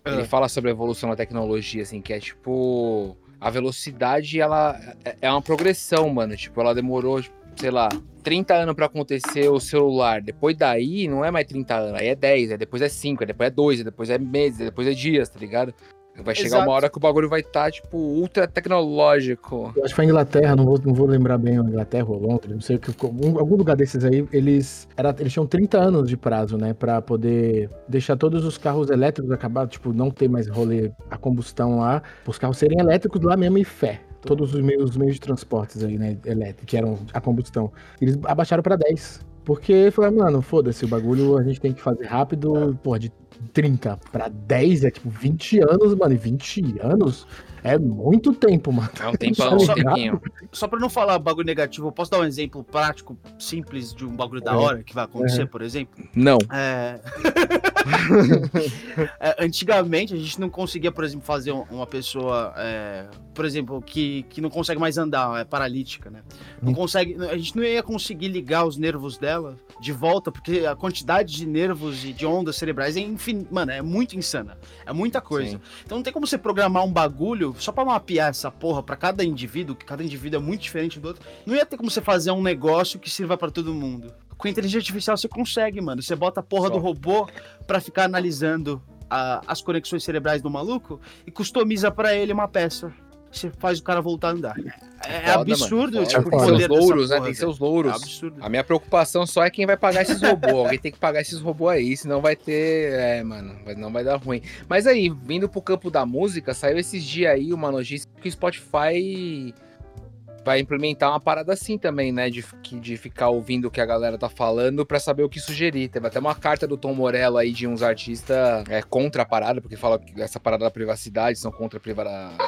S5: É. Ele fala sobre a evolução da tecnologia, assim, que é tipo. A velocidade, ela é, é uma progressão, mano. Tipo, ela demorou, sei lá, 30 anos para acontecer o celular. Depois daí, não é mais 30 anos, aí é 10, aí depois é 5, aí depois é 2, aí depois é meses, aí depois é dias, tá ligado? Vai chegar Exato. uma hora que o bagulho vai estar, tá, tipo, ultra tecnológico.
S3: Eu acho que foi a Inglaterra, não vou, não vou lembrar bem, a Inglaterra ou Londres, não sei o que. Um, algum lugar desses aí, eles, era, eles tinham 30 anos de prazo, né? Pra poder deixar todos os carros elétricos acabados, tipo, não ter mais rolê a combustão lá, os carros serem elétricos lá mesmo e fé todos os meios, os meios de transportes aí, né, elétricos, que eram a combustão. Eles abaixaram para 10. Porque falaram, mano, foda-se, o bagulho a gente tem que fazer rápido, pô, de 30 para 10 é tipo 20 anos, mano, e 20 anos é muito tempo, mano.
S5: É um tempão,
S2: só,
S5: um tempinho.
S2: Só pra não falar bagulho negativo, eu posso dar um exemplo prático, simples, de um bagulho da hora que vai acontecer, por exemplo?
S5: Não.
S2: É... é... Antigamente, a gente não conseguia, por exemplo, fazer uma pessoa, é... por exemplo, que, que não consegue mais andar, é paralítica, né? Não hum. consegue... A gente não ia conseguir ligar os nervos dela de volta, porque a quantidade de nervos e de ondas cerebrais é infin... Mano, é muito insana. É muita coisa. Sim. Então não tem como você programar um bagulho só pra mapear essa porra pra cada indivíduo, que cada indivíduo é muito diferente do outro, não ia ter como você fazer um negócio que sirva para todo mundo. Com inteligência artificial você consegue, mano. Você bota a porra só. do robô pra ficar analisando a, as conexões cerebrais do maluco e customiza para ele uma peça você faz o cara voltar a andar. É, é Foda, absurdo, mano. tipo,
S5: Tem seus louros, né? Tem seus louros. É absurdo. A minha preocupação só é quem vai pagar esses robôs. Alguém tem que pagar esses robôs aí, senão vai ter. É, mano, não vai dar ruim. Mas aí, vindo pro campo da música, saiu esses dias aí uma notícia que o Spotify vai implementar uma parada assim também, né? De, de ficar ouvindo o que a galera tá falando para saber o que sugerir. Teve até uma carta do Tom Morello aí de uns artistas é, contra a parada, porque fala que essa parada da privacidade são contra a privacidade.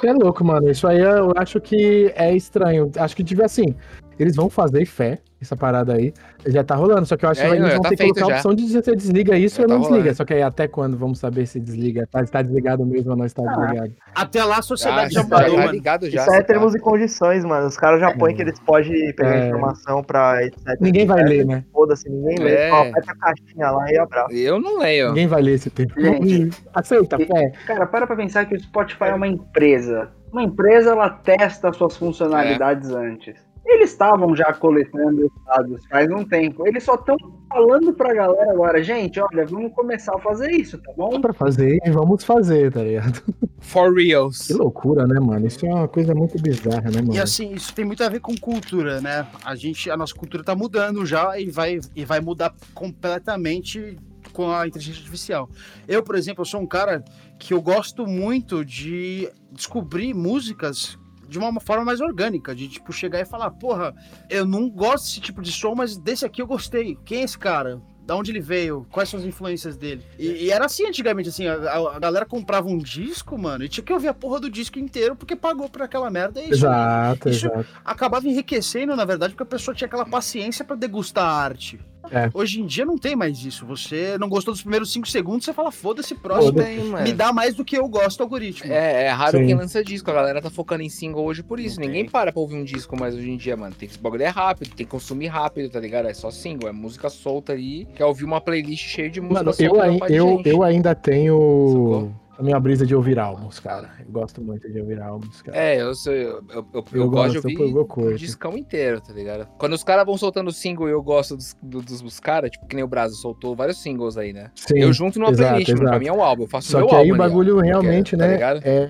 S3: É louco, mano. Isso aí eu acho que é estranho. Acho que tiver assim. Eles vão fazer fé, essa parada aí. Já tá rolando, só que eu acho é, que eles vão tá ter que colocar já. a opção de você desliga isso ou tá não rolando. desliga. Só que aí até quando vamos saber se desliga? Tá, está desligado mesmo ou não está ah, desligado?
S2: Até lá a sociedade ah, já mudou,
S6: tá ligado já. Isso é termos e condições, mano. Os caras já põem que eles podem pegar é. informação pra etc.
S3: Ninguém vai ler, né?
S6: Foda-se, ninguém é. lê. Só aperta a caixinha lá e abraça.
S5: Eu não leio.
S3: Ninguém vai ler esse tempo.
S4: Gente, Aceita, fé. Cara, para pra pensar que o Spotify é uma empresa. Uma empresa, ela testa suas funcionalidades é. antes. Eles estavam já coletando dados faz um tempo. Eles só estão falando pra galera agora, gente, olha, vamos começar a fazer isso, tá bom?
S3: Pra fazer e vamos fazer, tá ligado?
S5: For reals.
S3: Que loucura, né, mano? Isso é uma coisa muito bizarra, né, mano?
S2: E assim, isso tem muito a ver com cultura, né? A gente, a nossa cultura tá mudando já e vai, e vai mudar completamente com a inteligência artificial. Eu, por exemplo, eu sou um cara que eu gosto muito de descobrir músicas de uma forma mais orgânica, de tipo chegar e falar, porra, eu não gosto desse tipo de som, mas desse aqui eu gostei. Quem é esse cara? Da onde ele veio? Quais são as influências dele? E, e era assim antigamente, assim, a, a, galera comprava um disco, mano, e tinha que ouvir a porra do disco inteiro porque pagou por aquela merda.
S3: Isso, exato,
S2: isso
S3: exato.
S2: acabava enriquecendo, na verdade, porque a pessoa tinha aquela paciência para degustar a arte. É. Hoje em dia não tem mais isso. Você não gostou dos primeiros cinco segundos, você fala, foda-se, próximo. Foda me dá mais do que eu gosto algoritmo.
S5: É, é raro Sim. quem lança disco. A galera tá focando em single hoje por isso. Não Ninguém tem. para pra ouvir um disco mais hoje em dia, mano. Tem que esse bagulho é rápido, tem que consumir rápido, tá ligado? É só single, é música solta aí. Quer ouvir uma playlist cheia de música
S3: mano, solta. Eu, eu, eu ainda tenho. Sacou? A minha brisa de ouvir álbuns, cara. Eu gosto muito de ouvir álbuns, cara.
S5: É, eu, sou, eu, eu, eu, eu gosto, de ouvir o discão inteiro, tá ligado? Quando os caras vão soltando single e eu gosto dos, dos, dos caras, tipo, que nem o Brasil soltou vários singles aí, né? Sim, eu junto numa exato, playlist, exato. pra mim é um álbum, eu faço
S3: Só
S5: meu
S3: que
S5: álbum.
S3: aí o bagulho realmente, tá né, é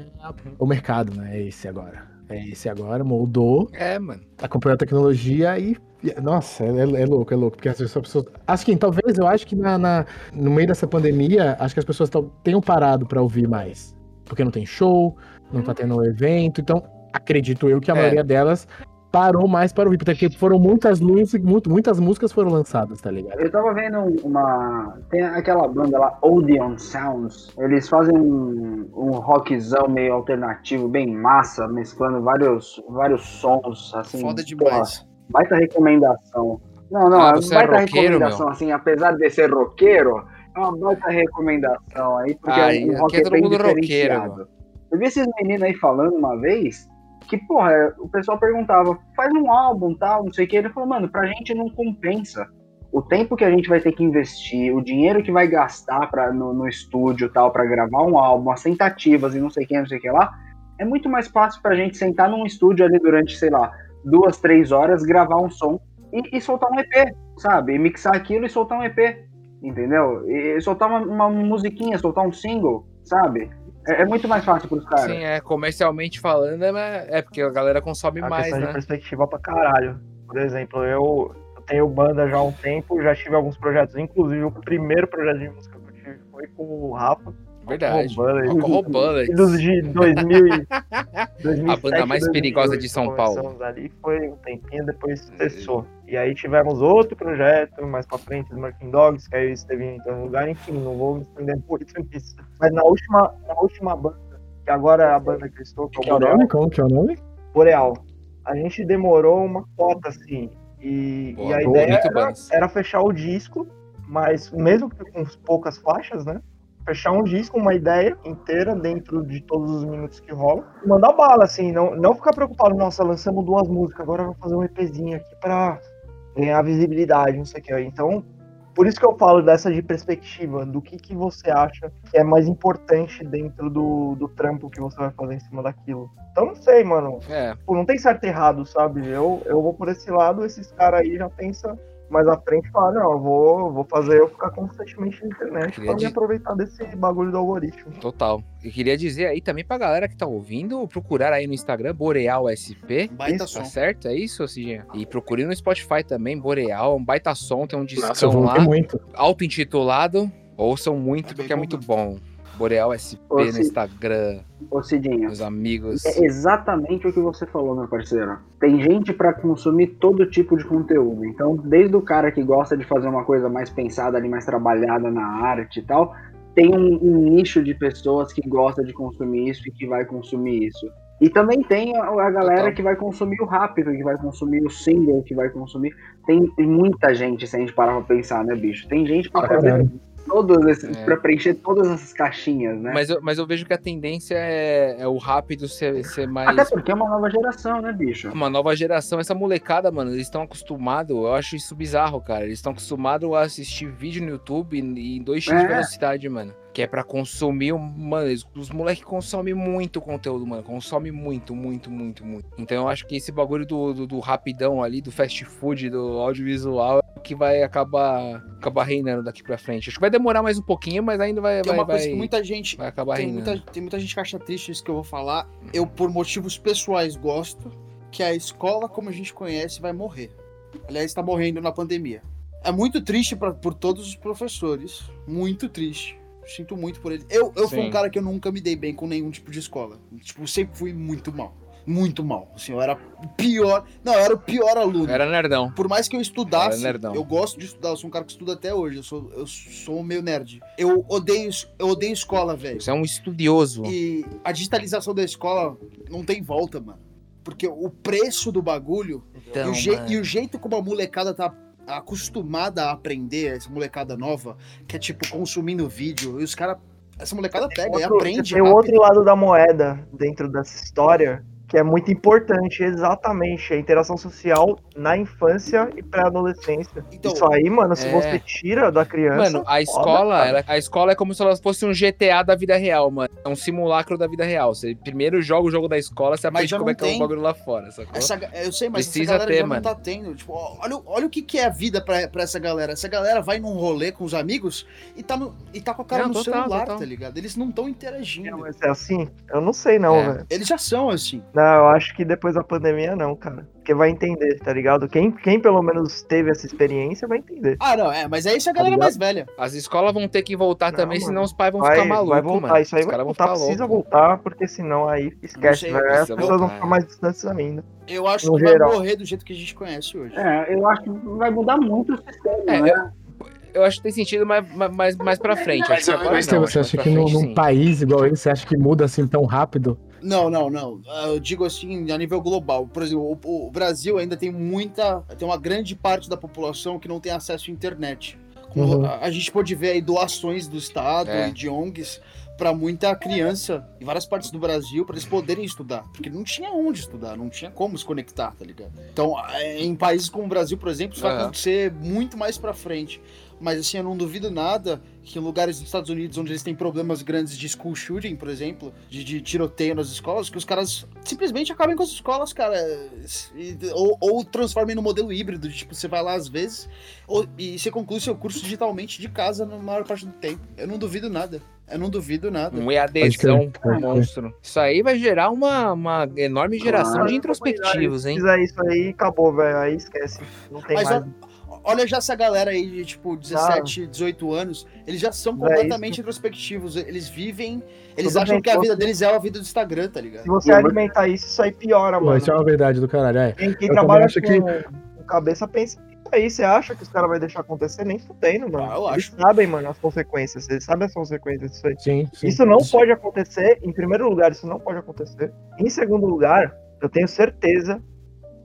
S3: o mercado, né? É esse agora. É esse agora, moldou.
S5: É, mano.
S3: Acompanhou a tecnologia e nossa, é, é, louco, é louco, porque as pessoas. Acho que talvez eu acho que na, na, no meio dessa pandemia, acho que as pessoas tenham parado para ouvir mais porque não tem show, não tá tendo evento. Então, acredito eu que a é. maioria delas parou mais para ouvir, porque foram muitas luzes, muito, muitas músicas foram lançadas, tá ligado?
S4: Eu tava vendo uma. Tem aquela banda lá, Odeon Sounds. Eles fazem um, um rockzão meio alternativo, bem massa, mesclando vários, vários sons, assim.
S2: Foda demais. Porra,
S4: baita recomendação. Não, não, ah, baita é roqueiro, recomendação, meu. assim, apesar de ser roqueiro, é uma baita recomendação aí, porque ah, é um rock é bem diferenciado. Roqueiro, eu vi esses meninos aí falando uma vez que, porra, o pessoal perguntava, faz um álbum, tal, não sei o que. Ele falou, mano, pra gente não compensa. O tempo que a gente vai ter que investir, o dinheiro que vai gastar pra, no, no estúdio tal, para gravar um álbum, as tentativas e não sei quem, não sei o que lá, é muito mais fácil pra gente sentar num estúdio ali durante, sei lá, duas, três horas, gravar um som e, e soltar um EP, sabe? E mixar aquilo e soltar um EP entendeu? E soltar uma, uma musiquinha, soltar um single, sabe? É, é muito mais fácil pros caras.
S5: Sim, é, comercialmente falando, é, é porque a galera consome a mais, né?
S6: de perspectiva pra caralho. Por exemplo, eu, eu tenho banda já há um tempo, já tive alguns projetos, inclusive o primeiro projeto de música que eu tive foi com o Rafa,
S5: Verdade. Roubando.
S6: Dos de 2000 e, 2007,
S5: A banda mais perigosa de São Paulo.
S6: ali, foi um tempinho, depois cessou. E aí tivemos outro projeto mais pra frente, Smoking Dogs, que aí esteve em todo lugar, enfim, não vou me estender muito nisso. Mas na última, na última banda, que agora é a banda que eu estou,
S3: que, que é o nome? Como que é o nome?
S6: Boreal. A gente demorou uma cota, assim, e, Boa, e a ideia era, era fechar o disco, mas mesmo com poucas faixas, né? Fechar um disco, uma ideia inteira dentro de todos os minutos que rola. E mandar bala, assim, não, não ficar preocupado, nossa, lançamos duas músicas, agora eu vou fazer um EPzinho aqui pra ganhar visibilidade, não sei o que. Então, Por isso que eu falo dessa de perspectiva, do que, que você acha que é mais importante dentro do, do trampo que você vai fazer em cima daquilo. Então não sei, mano. É. Pô, não tem certo e errado, sabe? Eu, eu vou por esse lado, esses caras aí já pensam mais à frente fala, não, eu vou, vou fazer eu ficar constantemente na internet pra de... me aproveitar desse bagulho do algoritmo.
S5: Total. E queria dizer aí também pra galera que tá ouvindo, procurar aí no Instagram, Boreal SP. Baita isso, som. Tá certo? É isso, Cidinha? E procure no Spotify também, Boreal, um baita som, tem um discão lá. Muito. Auto-intitulado. Ouçam muito, é porque é muito bom. Boreal SP Ô, no Instagram.
S4: Ô Cidinho.
S5: Meus amigos.
S4: É exatamente o que você falou, meu parceiro. Tem gente para consumir todo tipo de conteúdo. Então, desde o cara que gosta de fazer uma coisa mais pensada ali, mais trabalhada na arte e tal, tem um, um nicho de pessoas que gosta de consumir isso e que vai consumir isso. E também tem a, a galera Total. que vai consumir o rápido, que vai consumir o single, que vai consumir. Tem muita gente, se a gente parar pra pensar, né, bicho? Tem gente pra fazer todos esses, é. para preencher todas essas caixinhas, né?
S5: Mas eu, mas eu vejo que a tendência é, é o rápido ser, ser mais.
S4: Até porque é uma nova geração, né, bicho?
S5: Uma nova geração. Essa molecada, mano, eles estão acostumados. Eu acho isso bizarro, cara. Eles estão acostumados a assistir vídeo no YouTube em 2x é. velocidade, mano. Que é pra consumir, mano, os moleques consomem muito conteúdo, mano. Consome muito, muito, muito, muito. Então eu acho que esse bagulho do, do, do rapidão ali, do fast food, do audiovisual, é que vai acabar, acabar reinando daqui pra frente. Acho que vai demorar mais um pouquinho, mas ainda vai.
S2: Tem
S5: vai,
S2: uma coisa
S5: vai,
S2: que muita gente. Vai acabar tem reinando. Muita, tem muita gente que acha triste isso que eu vou falar. Eu, por motivos pessoais, gosto que a escola, como a gente conhece, vai morrer. Aliás, está morrendo na pandemia. É muito triste pra, por todos os professores. Muito triste sinto muito por ele. Eu, eu fui um cara que eu nunca me dei bem com nenhum tipo de escola. Tipo, sempre fui muito mal. Muito mal. Assim, eu era o pior. Não, eu era o pior aluno.
S5: Era nerdão.
S2: Por mais que eu estudasse, eu gosto de estudar, eu sou um cara que estuda até hoje. Eu sou, eu sou meio nerd. Eu odeio, eu odeio escola, velho.
S5: Você é um estudioso.
S2: E a digitalização da escola não tem volta, mano. Porque o preço do bagulho então, e, o e o jeito como a molecada tá acostumada a aprender, essa molecada nova, que é tipo consumindo vídeo, e os caras. Essa molecada pega outro, e aprende.
S6: Tem o outro lado da moeda dentro dessa história, que é muito importante, exatamente, a interação social na infância e pré-adolescência. Então, Isso aí, mano, se é... você tira da criança.
S5: Mano, a escola, ela, a escola é como se ela fosse um GTA da vida real, mano. É um simulacro da vida real. Você primeiro joga o jogo da escola, você aprende como é que é o bagulho lá fora, sacou?
S2: Essa, eu sei, mas Precisa essa ter, já mano. não tá tendo. Tipo, olha, olha o que, que é a vida pra, pra essa galera. Essa galera vai num rolê com os amigos e tá, no, e tá com a cara não, no total, celular, total. tá ligado? Eles não estão interagindo. Não,
S6: mas é assim? Eu não sei, não, é. velho.
S2: Eles já são assim.
S6: Não, eu acho que depois da pandemia não, cara. Porque vai entender, tá ligado? Quem, quem pelo menos teve essa experiência vai entender.
S2: Ah, não, é, mas é isso a galera tá mais velha.
S5: As escolas vão ter que voltar não, também, mano. senão os pais vão vai, ficar malucos, Vai
S6: voltar,
S5: mano.
S6: isso aí vai voltar, precisa louco. voltar, porque senão aí esquece, sei, As pessoas voltar, vão ficar mais distantes ainda.
S2: Eu acho que geral. vai morrer do jeito que a gente conhece hoje.
S4: É, eu acho que vai mudar muito o sistema, é, né?
S5: eu acho que tem sentido mais, mais, mais pra frente.
S3: Mas, mas, não, você acha que num, num país igual esse, você acha que muda assim tão rápido?
S2: Não, não, não. Eu digo assim, a nível global. Por exemplo, o, o Brasil ainda tem muita. Tem uma grande parte da população que não tem acesso à internet. Uhum. A, a, gente pode ver aí doações do Estado é. e de ONGs para muita criança em várias partes do Brasil para eles poderem estudar, porque não tinha onde estudar, não tinha como se conectar, tá ligado? Então, é, em países como o Brasil, por exemplo, isso vai acontecer muito mais para frente. Mas assim, eu não duvido nada que em lugares dos Estados Unidos onde eles têm problemas grandes de school shooting, por exemplo, de, de tiroteio nas escolas, que os caras simplesmente acabem com as escolas, cara. E, ou, ou transformem no modelo híbrido, de, tipo, você vai lá às vezes ou, e você conclui seu curso digitalmente de casa na maior parte do tempo. Eu não duvido nada. Eu não duvido nada.
S5: Um EADzão monstro. Isso aí vai gerar uma, uma enorme geração de introspectivos, hein? Se
S6: fizer isso aí, acabou, velho. Aí esquece. Não tem Mas mais.
S2: Olha já essa galera aí de tipo 17, ah. 18 anos, eles já são completamente é introspectivos. Eles vivem, eles Tudo acham que a vida deles é a vida do Instagram, tá ligado?
S6: Se você alimentar isso, isso aí piora, mano.
S3: Isso é uma verdade do caralho. É.
S6: Quem, quem trabalha com, que... com cabeça pensa aí, você acha que os caras vão deixar acontecer? Nem fudendo, mano. Ah, eu eles acho. sabem, mano, as consequências. Eles sabem as consequências disso aí.
S3: Sim, sim,
S6: isso não sim. pode acontecer. Em primeiro lugar, isso não pode acontecer. Em segundo lugar, eu tenho certeza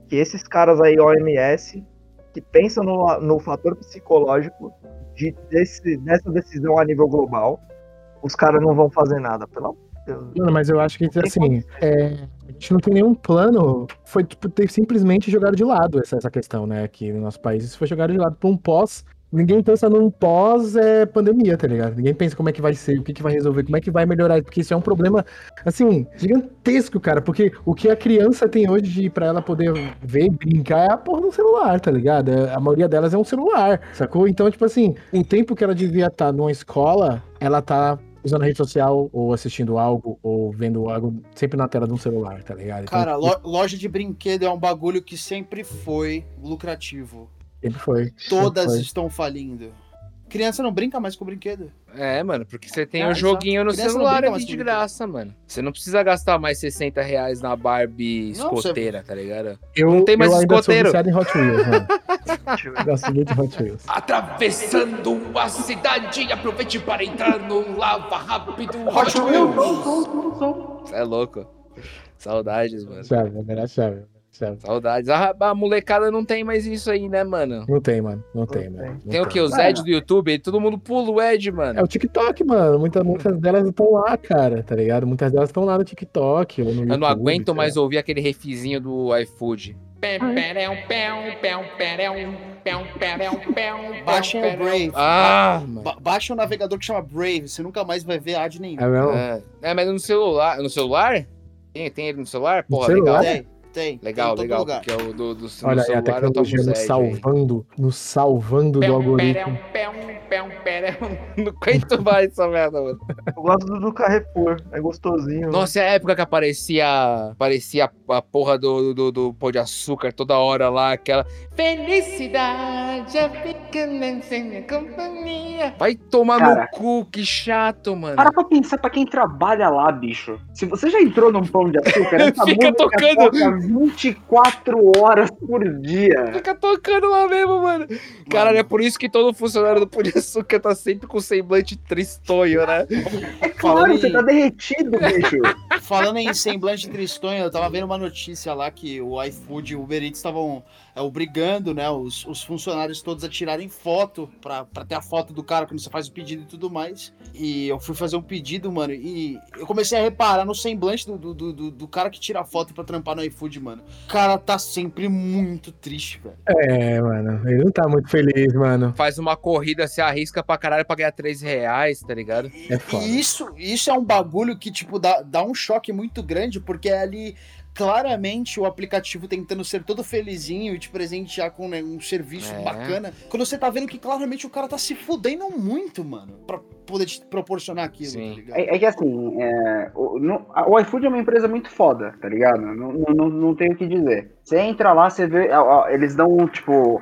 S6: que esses caras aí, OMS, que pensam no, no fator psicológico de, desse, dessa decisão a nível global, os caras não vão fazer nada, pelo amor de Deus.
S3: Mano, mas eu acho que, assim, é, a gente não tem nenhum plano. Foi tipo, ter simplesmente jogado de lado essa, essa questão, né? Aqui no nosso país. Isso foi jogado de lado por um pós ninguém pensa num pós-pandemia, é, tá ligado? Ninguém pensa como é que vai ser, o que, que vai resolver, como é que vai melhorar, porque isso é um problema, assim, gigantesco, cara, porque o que a criança tem hoje de, pra ela poder ver e brincar é a porra do celular, tá ligado? É, a maioria delas é um celular, sacou? Então, tipo assim, o tempo que ela devia estar tá numa escola, ela tá usando a rede social, ou assistindo algo, ou vendo algo, sempre na tela de um celular, tá ligado?
S2: Então, Cara, tipo... loja de brinquedo é um bagulho que sempre foi lucrativo.
S3: Sempre foi.
S2: Todas
S3: sempre
S2: foi. estão falindo. Criança não brinca mais com brinquedo.
S5: É, mano, porque você tem o um joguinho no celular ali de graça, mano. Você não precisa gastar mais 60 reais na Barbie escoteira, você... tá ligado?
S3: Eu, não tem mais eu escoteiro. Eu ainda sou em Hot Wheels, mano. eu gosto muito de Hot Wheels.
S5: Atravessando a cidade, aproveite para entrar no lava rápido Hot, Hot Wheels. Você é louco. Saudades, mano.
S3: Chave, a melhor chave.
S5: Saudades. A, a, molecada não tem mais isso aí, né, mano?
S3: Não tem, mano. Não, não tem, mano. Não
S5: tem, tem o que? Os Ed do YouTube? Todo mundo pula o Ed, mano.
S3: É o TikTok, mano. Muitas, muitas delas estão lá, cara, tá ligado? Muitas delas estão lá no TikTok. No
S5: Eu
S3: YouTube,
S5: não aguento tá mais ouvir aquele refizinho do iFood.
S2: Baixem o Brave.
S5: Ah,
S2: ba baixa o navegador que chama Brave. Você nunca mais vai ver ad nenhum.
S3: É, mesmo?
S5: é, é mas no celular. No celular? Tem, tem ele no celular? Porra, no legal.
S2: Tem. Tem.
S5: Legal,
S2: tem
S5: legal, lugar. porque é o do, do,
S3: Olha, celular, a tecnologia nos salvando, nos salvando do algoritmo.
S5: Não aguento mais essa merda, mano.
S6: Eu gosto do Carrefour, é gostosinho.
S5: Nossa, é a época que aparecia, aparecia a porra do, do, do pão de açúcar toda hora lá, aquela felicidade é pequena sem companhia. Vai tomar Cara, no cu, que chato, mano.
S4: Para pra pensar pra quem trabalha lá, bicho. Se você já entrou num pão de açúcar, essa
S5: Fica tocando.
S4: Toca 24 horas por dia.
S5: Fica tocando lá mesmo, mano. Caralho, é por isso que todo funcionário do Pão de Açúcar tá sempre com semblante tristonho, né?
S4: É claro, em... você tá derretido, bicho.
S2: Falando em semblante tristonho, eu tava vendo uma notícia lá que o iFood e o Uber Eats estavam é, obrigando né, os, os, funcionários todos a tirarem foto pra, pra ter a foto do cara quando você faz o pedido e tudo mais. E eu fui fazer um pedido, mano, e eu comecei a reparar no semblante do, do, do, do cara que tira a foto pra trampar no iFood, mano. O cara tá sempre muito triste, velho.
S3: É, mano, ele não tá muito feliz, mano.
S5: Faz uma corrida, se arrisca pra caralho pra ganhar 3 reais, tá ligado?
S2: É foda. E isso, isso é um bagulho que, tipo, dá, dá um choque muito grande, porque é ali claramente o aplicativo tentando ser todo felizinho e te presentear com né, um serviço é. bacana. Quando você tá vendo que claramente o cara tá se fudendo muito, mano, pra poder te proporcionar aquilo, Sim. tá ligado?
S4: É, é que assim, é, o, no, o iFood é uma empresa muito foda, tá ligado? Não, não, não tenho o que dizer. Você entra lá, você vê, ó, eles dão, tipo,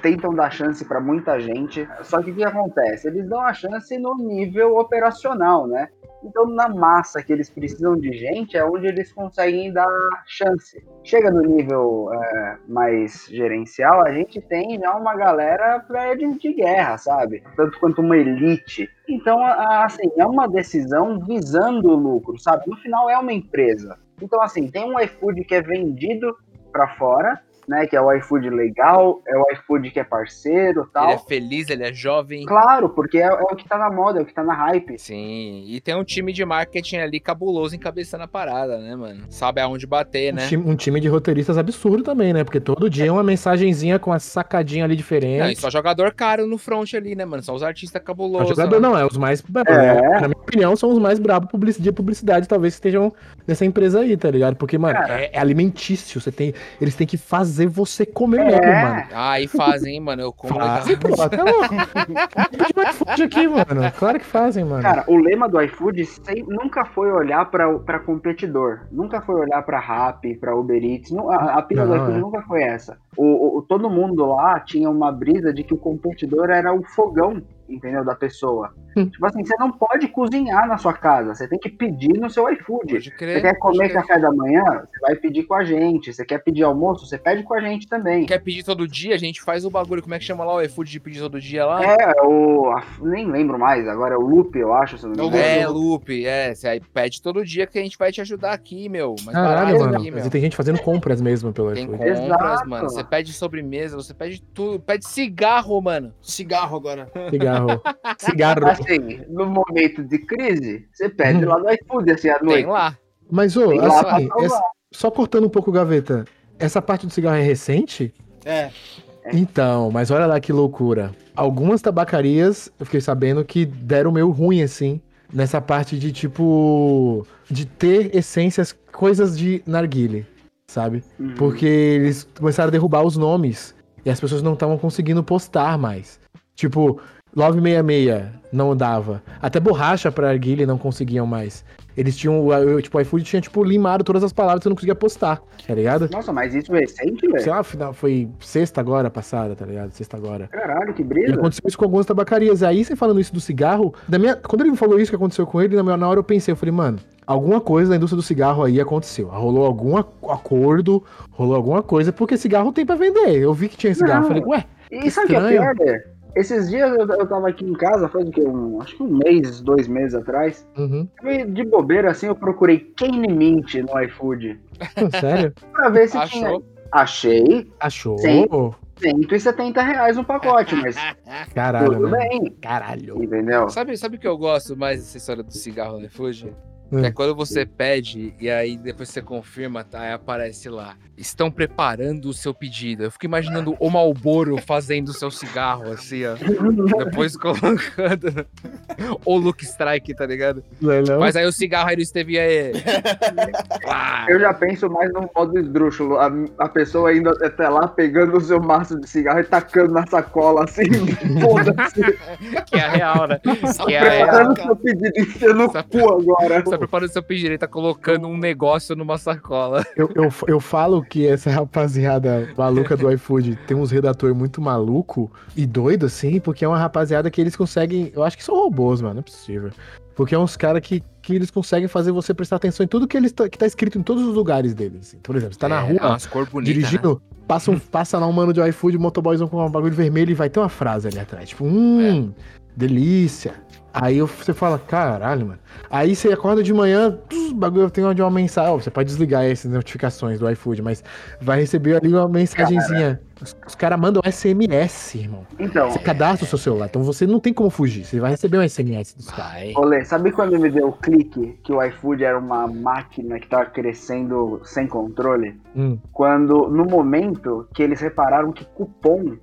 S4: tentam dar chance para muita gente. Só que o que acontece? Eles dão a chance no nível operacional, né? Então, na massa que eles precisam de gente, é onde eles conseguem dar chance. Chega no nível é, mais gerencial, a gente tem já uma galera de, de guerra, sabe? Tanto quanto uma elite. Então, assim, é uma decisão visando o lucro, sabe? No final, é uma empresa. Então, assim, tem um iFood que é vendido para fora, né? Que é o iFood legal, é o iFood que é parceiro tal.
S5: Ele é feliz, ele é jovem.
S4: Claro, porque é, é, o que tá na moda, é o que tá na hype.
S5: Sim, e tem um time de marketing ali cabuloso encabeçando a parada, né, mano? Sabe aonde bater, né?
S3: Um time, um time de roteiristas absurdo também, né? Porque todo dia é uma mensagenzinha com uma sacadinha ali diferente. Não, e
S5: só jogador caro no front ali, né, mano? São os artistas cabulosos.
S3: Não, jogador
S5: né?
S3: não, é os mais. É. Na minha opinião, são os mais brabos de publicidade, talvez estejam nessa empresa aí, tá ligado? Porque, mano, é, é alimentício. Você tem, eles têm que fazer você comer é. mesmo, mano.
S5: Ah, e fazem, hein, mano. Eu como
S3: fazem, pô, até iFood aqui, mano. Claro que fazem, mano.
S4: Cara, o lema do iFood nunca foi olhar pra, pra competidor. Nunca foi olhar pra Rappi, pra Uber Eats. A, a pira do iFood é. nunca foi essa. O, o, todo mundo lá tinha uma brisa de que o competidor era o fogão entendeu? Da pessoa. Hum. Tipo assim, você não pode cozinhar na sua casa, você tem que pedir no seu iFood. Você quer comer café da manhã, você vai pedir com a gente. Você quer pedir almoço, você pede com a gente também.
S5: Quer pedir todo dia, a gente faz o bagulho. Como é que chama lá o iFood de pedir todo dia lá?
S4: É, o. Nem lembro mais, agora é o Loop, eu acho. Se
S5: não é, Loop, é. Você pede todo dia que a gente vai te ajudar aqui, meu.
S3: Mas Caralho, mano. Aqui, meu. Tem gente fazendo compras mesmo pelo
S5: tem iFood. Tem compras, Exato. mano. Você pede sobremesa, você pede tudo. Pede cigarro, mano.
S2: Cigarro agora.
S3: Cigarro. Cigarro.
S4: Assim, no momento de crise, você pede hum. lá no iFood, assim, à noite.
S5: Tem lá.
S3: Mas, ô, assim, essa, só cortando um pouco, Gaveta, essa parte do cigarro é recente?
S2: É.
S3: Então, mas olha lá que loucura. Algumas tabacarias, eu fiquei sabendo que deram meio ruim, assim, nessa parte de tipo. de ter essências, coisas de narguile, sabe? Uhum. Porque eles começaram a derrubar os nomes e as pessoas não estavam conseguindo postar mais. Tipo, Love 66 não dava. Até borracha pra narguile não conseguiam mais. Eles tinham. Eu, tipo, o iFood tinha, tipo, limado todas as palavras que eu não conseguia postar, tá ligado?
S4: Nossa, mas isso é recente, velho?
S3: Sei lá, foi sexta agora passada, tá ligado? Sexta agora.
S4: Caralho, que brisa. E
S3: aconteceu isso com algumas tabacarias. Aí, você falando isso do cigarro, da minha, quando ele me falou isso que aconteceu com ele, na, minha, na hora eu pensei, eu falei, mano, alguma coisa na indústria do cigarro aí aconteceu. Rolou algum acordo, rolou alguma coisa, porque cigarro tem pra vender. Eu vi que tinha cigarro, não. falei, ué.
S4: E sabe o que é pior, velho? Esses dias eu, eu tava aqui em casa, faz o quê? Um, acho que um mês, dois meses atrás.
S3: Uhum.
S4: de bobeira, assim, eu procurei Kane Mint no iFood.
S3: Sério?
S4: pra ver se Achou? tinha. Achei.
S3: Achou?
S4: 170 reais um pacote, mas.
S3: Caralho.
S4: Tudo né? bem.
S3: Caralho.
S4: Entendeu?
S5: Sabe, sabe o que eu gosto mais dessa história do cigarro no iFood? É. é quando você pede e aí depois você confirma, tá? Aí aparece lá. Estão preparando o seu pedido. Eu fico imaginando o Malboro fazendo o seu cigarro, assim, ó. depois colocando. o Look Strike, tá ligado?
S3: Não é não?
S5: Mas aí o cigarro aí não esteve aí.
S4: Eu já penso mais no modo esdrúxulo. A, a pessoa indo até lá, pegando o seu maço de cigarro e tacando na sacola, assim, foda-se.
S5: que é a real, né?
S4: Que é preparando o seu pedido, enfiando no cu agora
S5: tá preparando seu pedido, ele tá colocando um negócio numa sacola.
S3: Eu, eu, eu falo que essa rapaziada maluca do iFood tem uns redatores muito maluco e doido, assim, porque é uma rapaziada que eles conseguem. Eu acho que são robôs, mano, não é possível. Porque é uns caras que, que eles conseguem fazer você prestar atenção em tudo que, eles tá, que tá escrito em todos os lugares deles. Assim. Por exemplo, você tá é, na rua
S5: bonita,
S3: dirigindo, né? passa, um, passa lá um mano de iFood, motoboyzão com um bagulho vermelho e vai ter uma frase ali atrás. Tipo, hum, é. delícia. Aí você fala, caralho, mano. Aí você acorda de manhã, o bagulho tem onde uma mensagem. Você pode desligar essas notificações do iFood, mas vai receber ali uma mensagenzinha. Os, os caras mandam SMS, irmão.
S4: Então.
S3: Você cadastra o seu celular, então você não tem como fugir. Você vai receber um SMS dos caras.
S4: Olê, sabe quando me deu o clique que o iFood era uma máquina que tava crescendo sem controle?
S3: Hum.
S4: Quando, no momento que eles repararam que cupom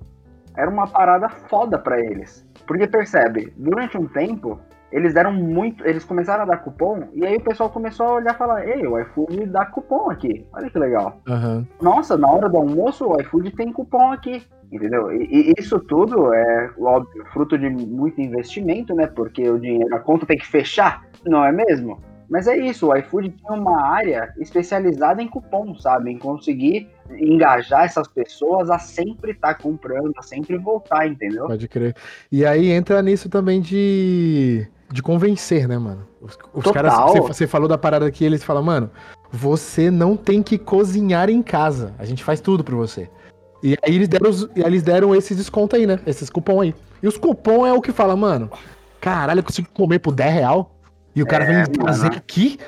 S4: era uma parada foda para eles. Porque percebe, durante um tempo, eles deram muito. Eles começaram a dar cupom, e aí o pessoal começou a olhar e falar: Ei, o iFood dá cupom aqui. Olha que legal.
S3: Uhum.
S4: Nossa, na hora do almoço, o iFood tem cupom aqui. Entendeu? E, e, isso tudo é, óbvio, fruto de muito investimento, né? Porque o dinheiro, a conta tem que fechar, não é mesmo? Mas é isso, o iFood tem uma área especializada em cupom, sabe? Em conseguir engajar essas pessoas a sempre estar tá comprando, a sempre voltar, entendeu?
S3: Pode crer. E aí entra nisso também de, de convencer, né, mano? Os, os caras, você, você falou da parada que eles falam, mano, você não tem que cozinhar em casa, a gente faz tudo pra você. E aí eles deram, eles deram esses desconto aí, né? Esses cupom aí. E os cupom é o que fala, mano, caralho, eu consigo comer por 10 real? E o cara é, vem trazer aqui.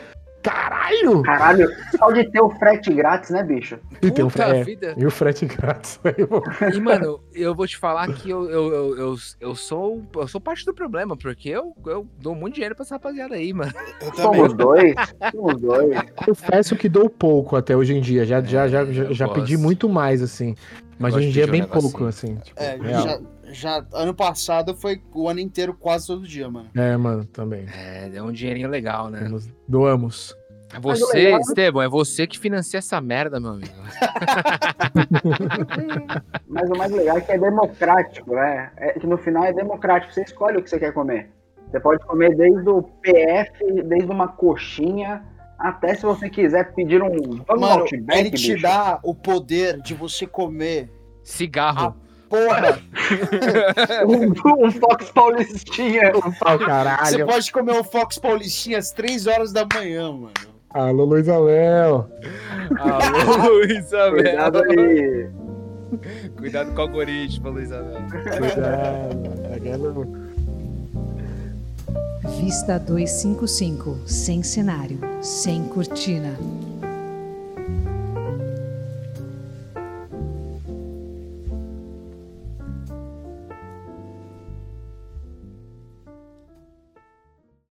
S3: Caralho!
S4: Caralho, só de ter o frete grátis, né, bicho?
S3: E, tem o frete, é, e o frete grátis.
S5: e, mano, eu vou te falar que eu, eu, eu, eu, eu, sou, eu sou parte do problema, porque eu, eu dou muito dinheiro pra essa rapaziada aí, mano.
S4: Somos dois. Somos dois.
S3: Confesso que dou pouco até hoje em dia. Já, é, já, já, já, já pedi muito mais, assim. Mas hoje em dia é bem pouco, assim.
S2: Tipo, é, já, já ano passado foi o ano inteiro quase todo dia, mano.
S3: É, mano, também.
S5: É, é um dinheirinho legal, né?
S3: Doamos.
S5: É você, Esteban, é você que financia essa merda, meu amigo.
S4: Mas o mais legal é que é democrático, né? É que no final é democrático. Você escolhe o que você quer comer. Você pode comer desde o PF, desde uma coxinha, até se você quiser pedir um.
S2: Vamos Mano, Outback, ele te bicho. dá o poder de você comer
S5: cigarro
S2: porra!
S4: um, um, Fox Paulistinha.
S3: Um pau, caralho.
S2: Você pode comer um Fox Paulistinha às 3 horas da manhã, mano.
S3: Alô, Luiz Amel.
S5: Alô, Luiz Amel.
S4: Cuidado aí.
S5: Cuidado com o algoritmo, Luiz Amel.
S3: Cuidado.
S1: Vista 255, sem cenário, sem cortina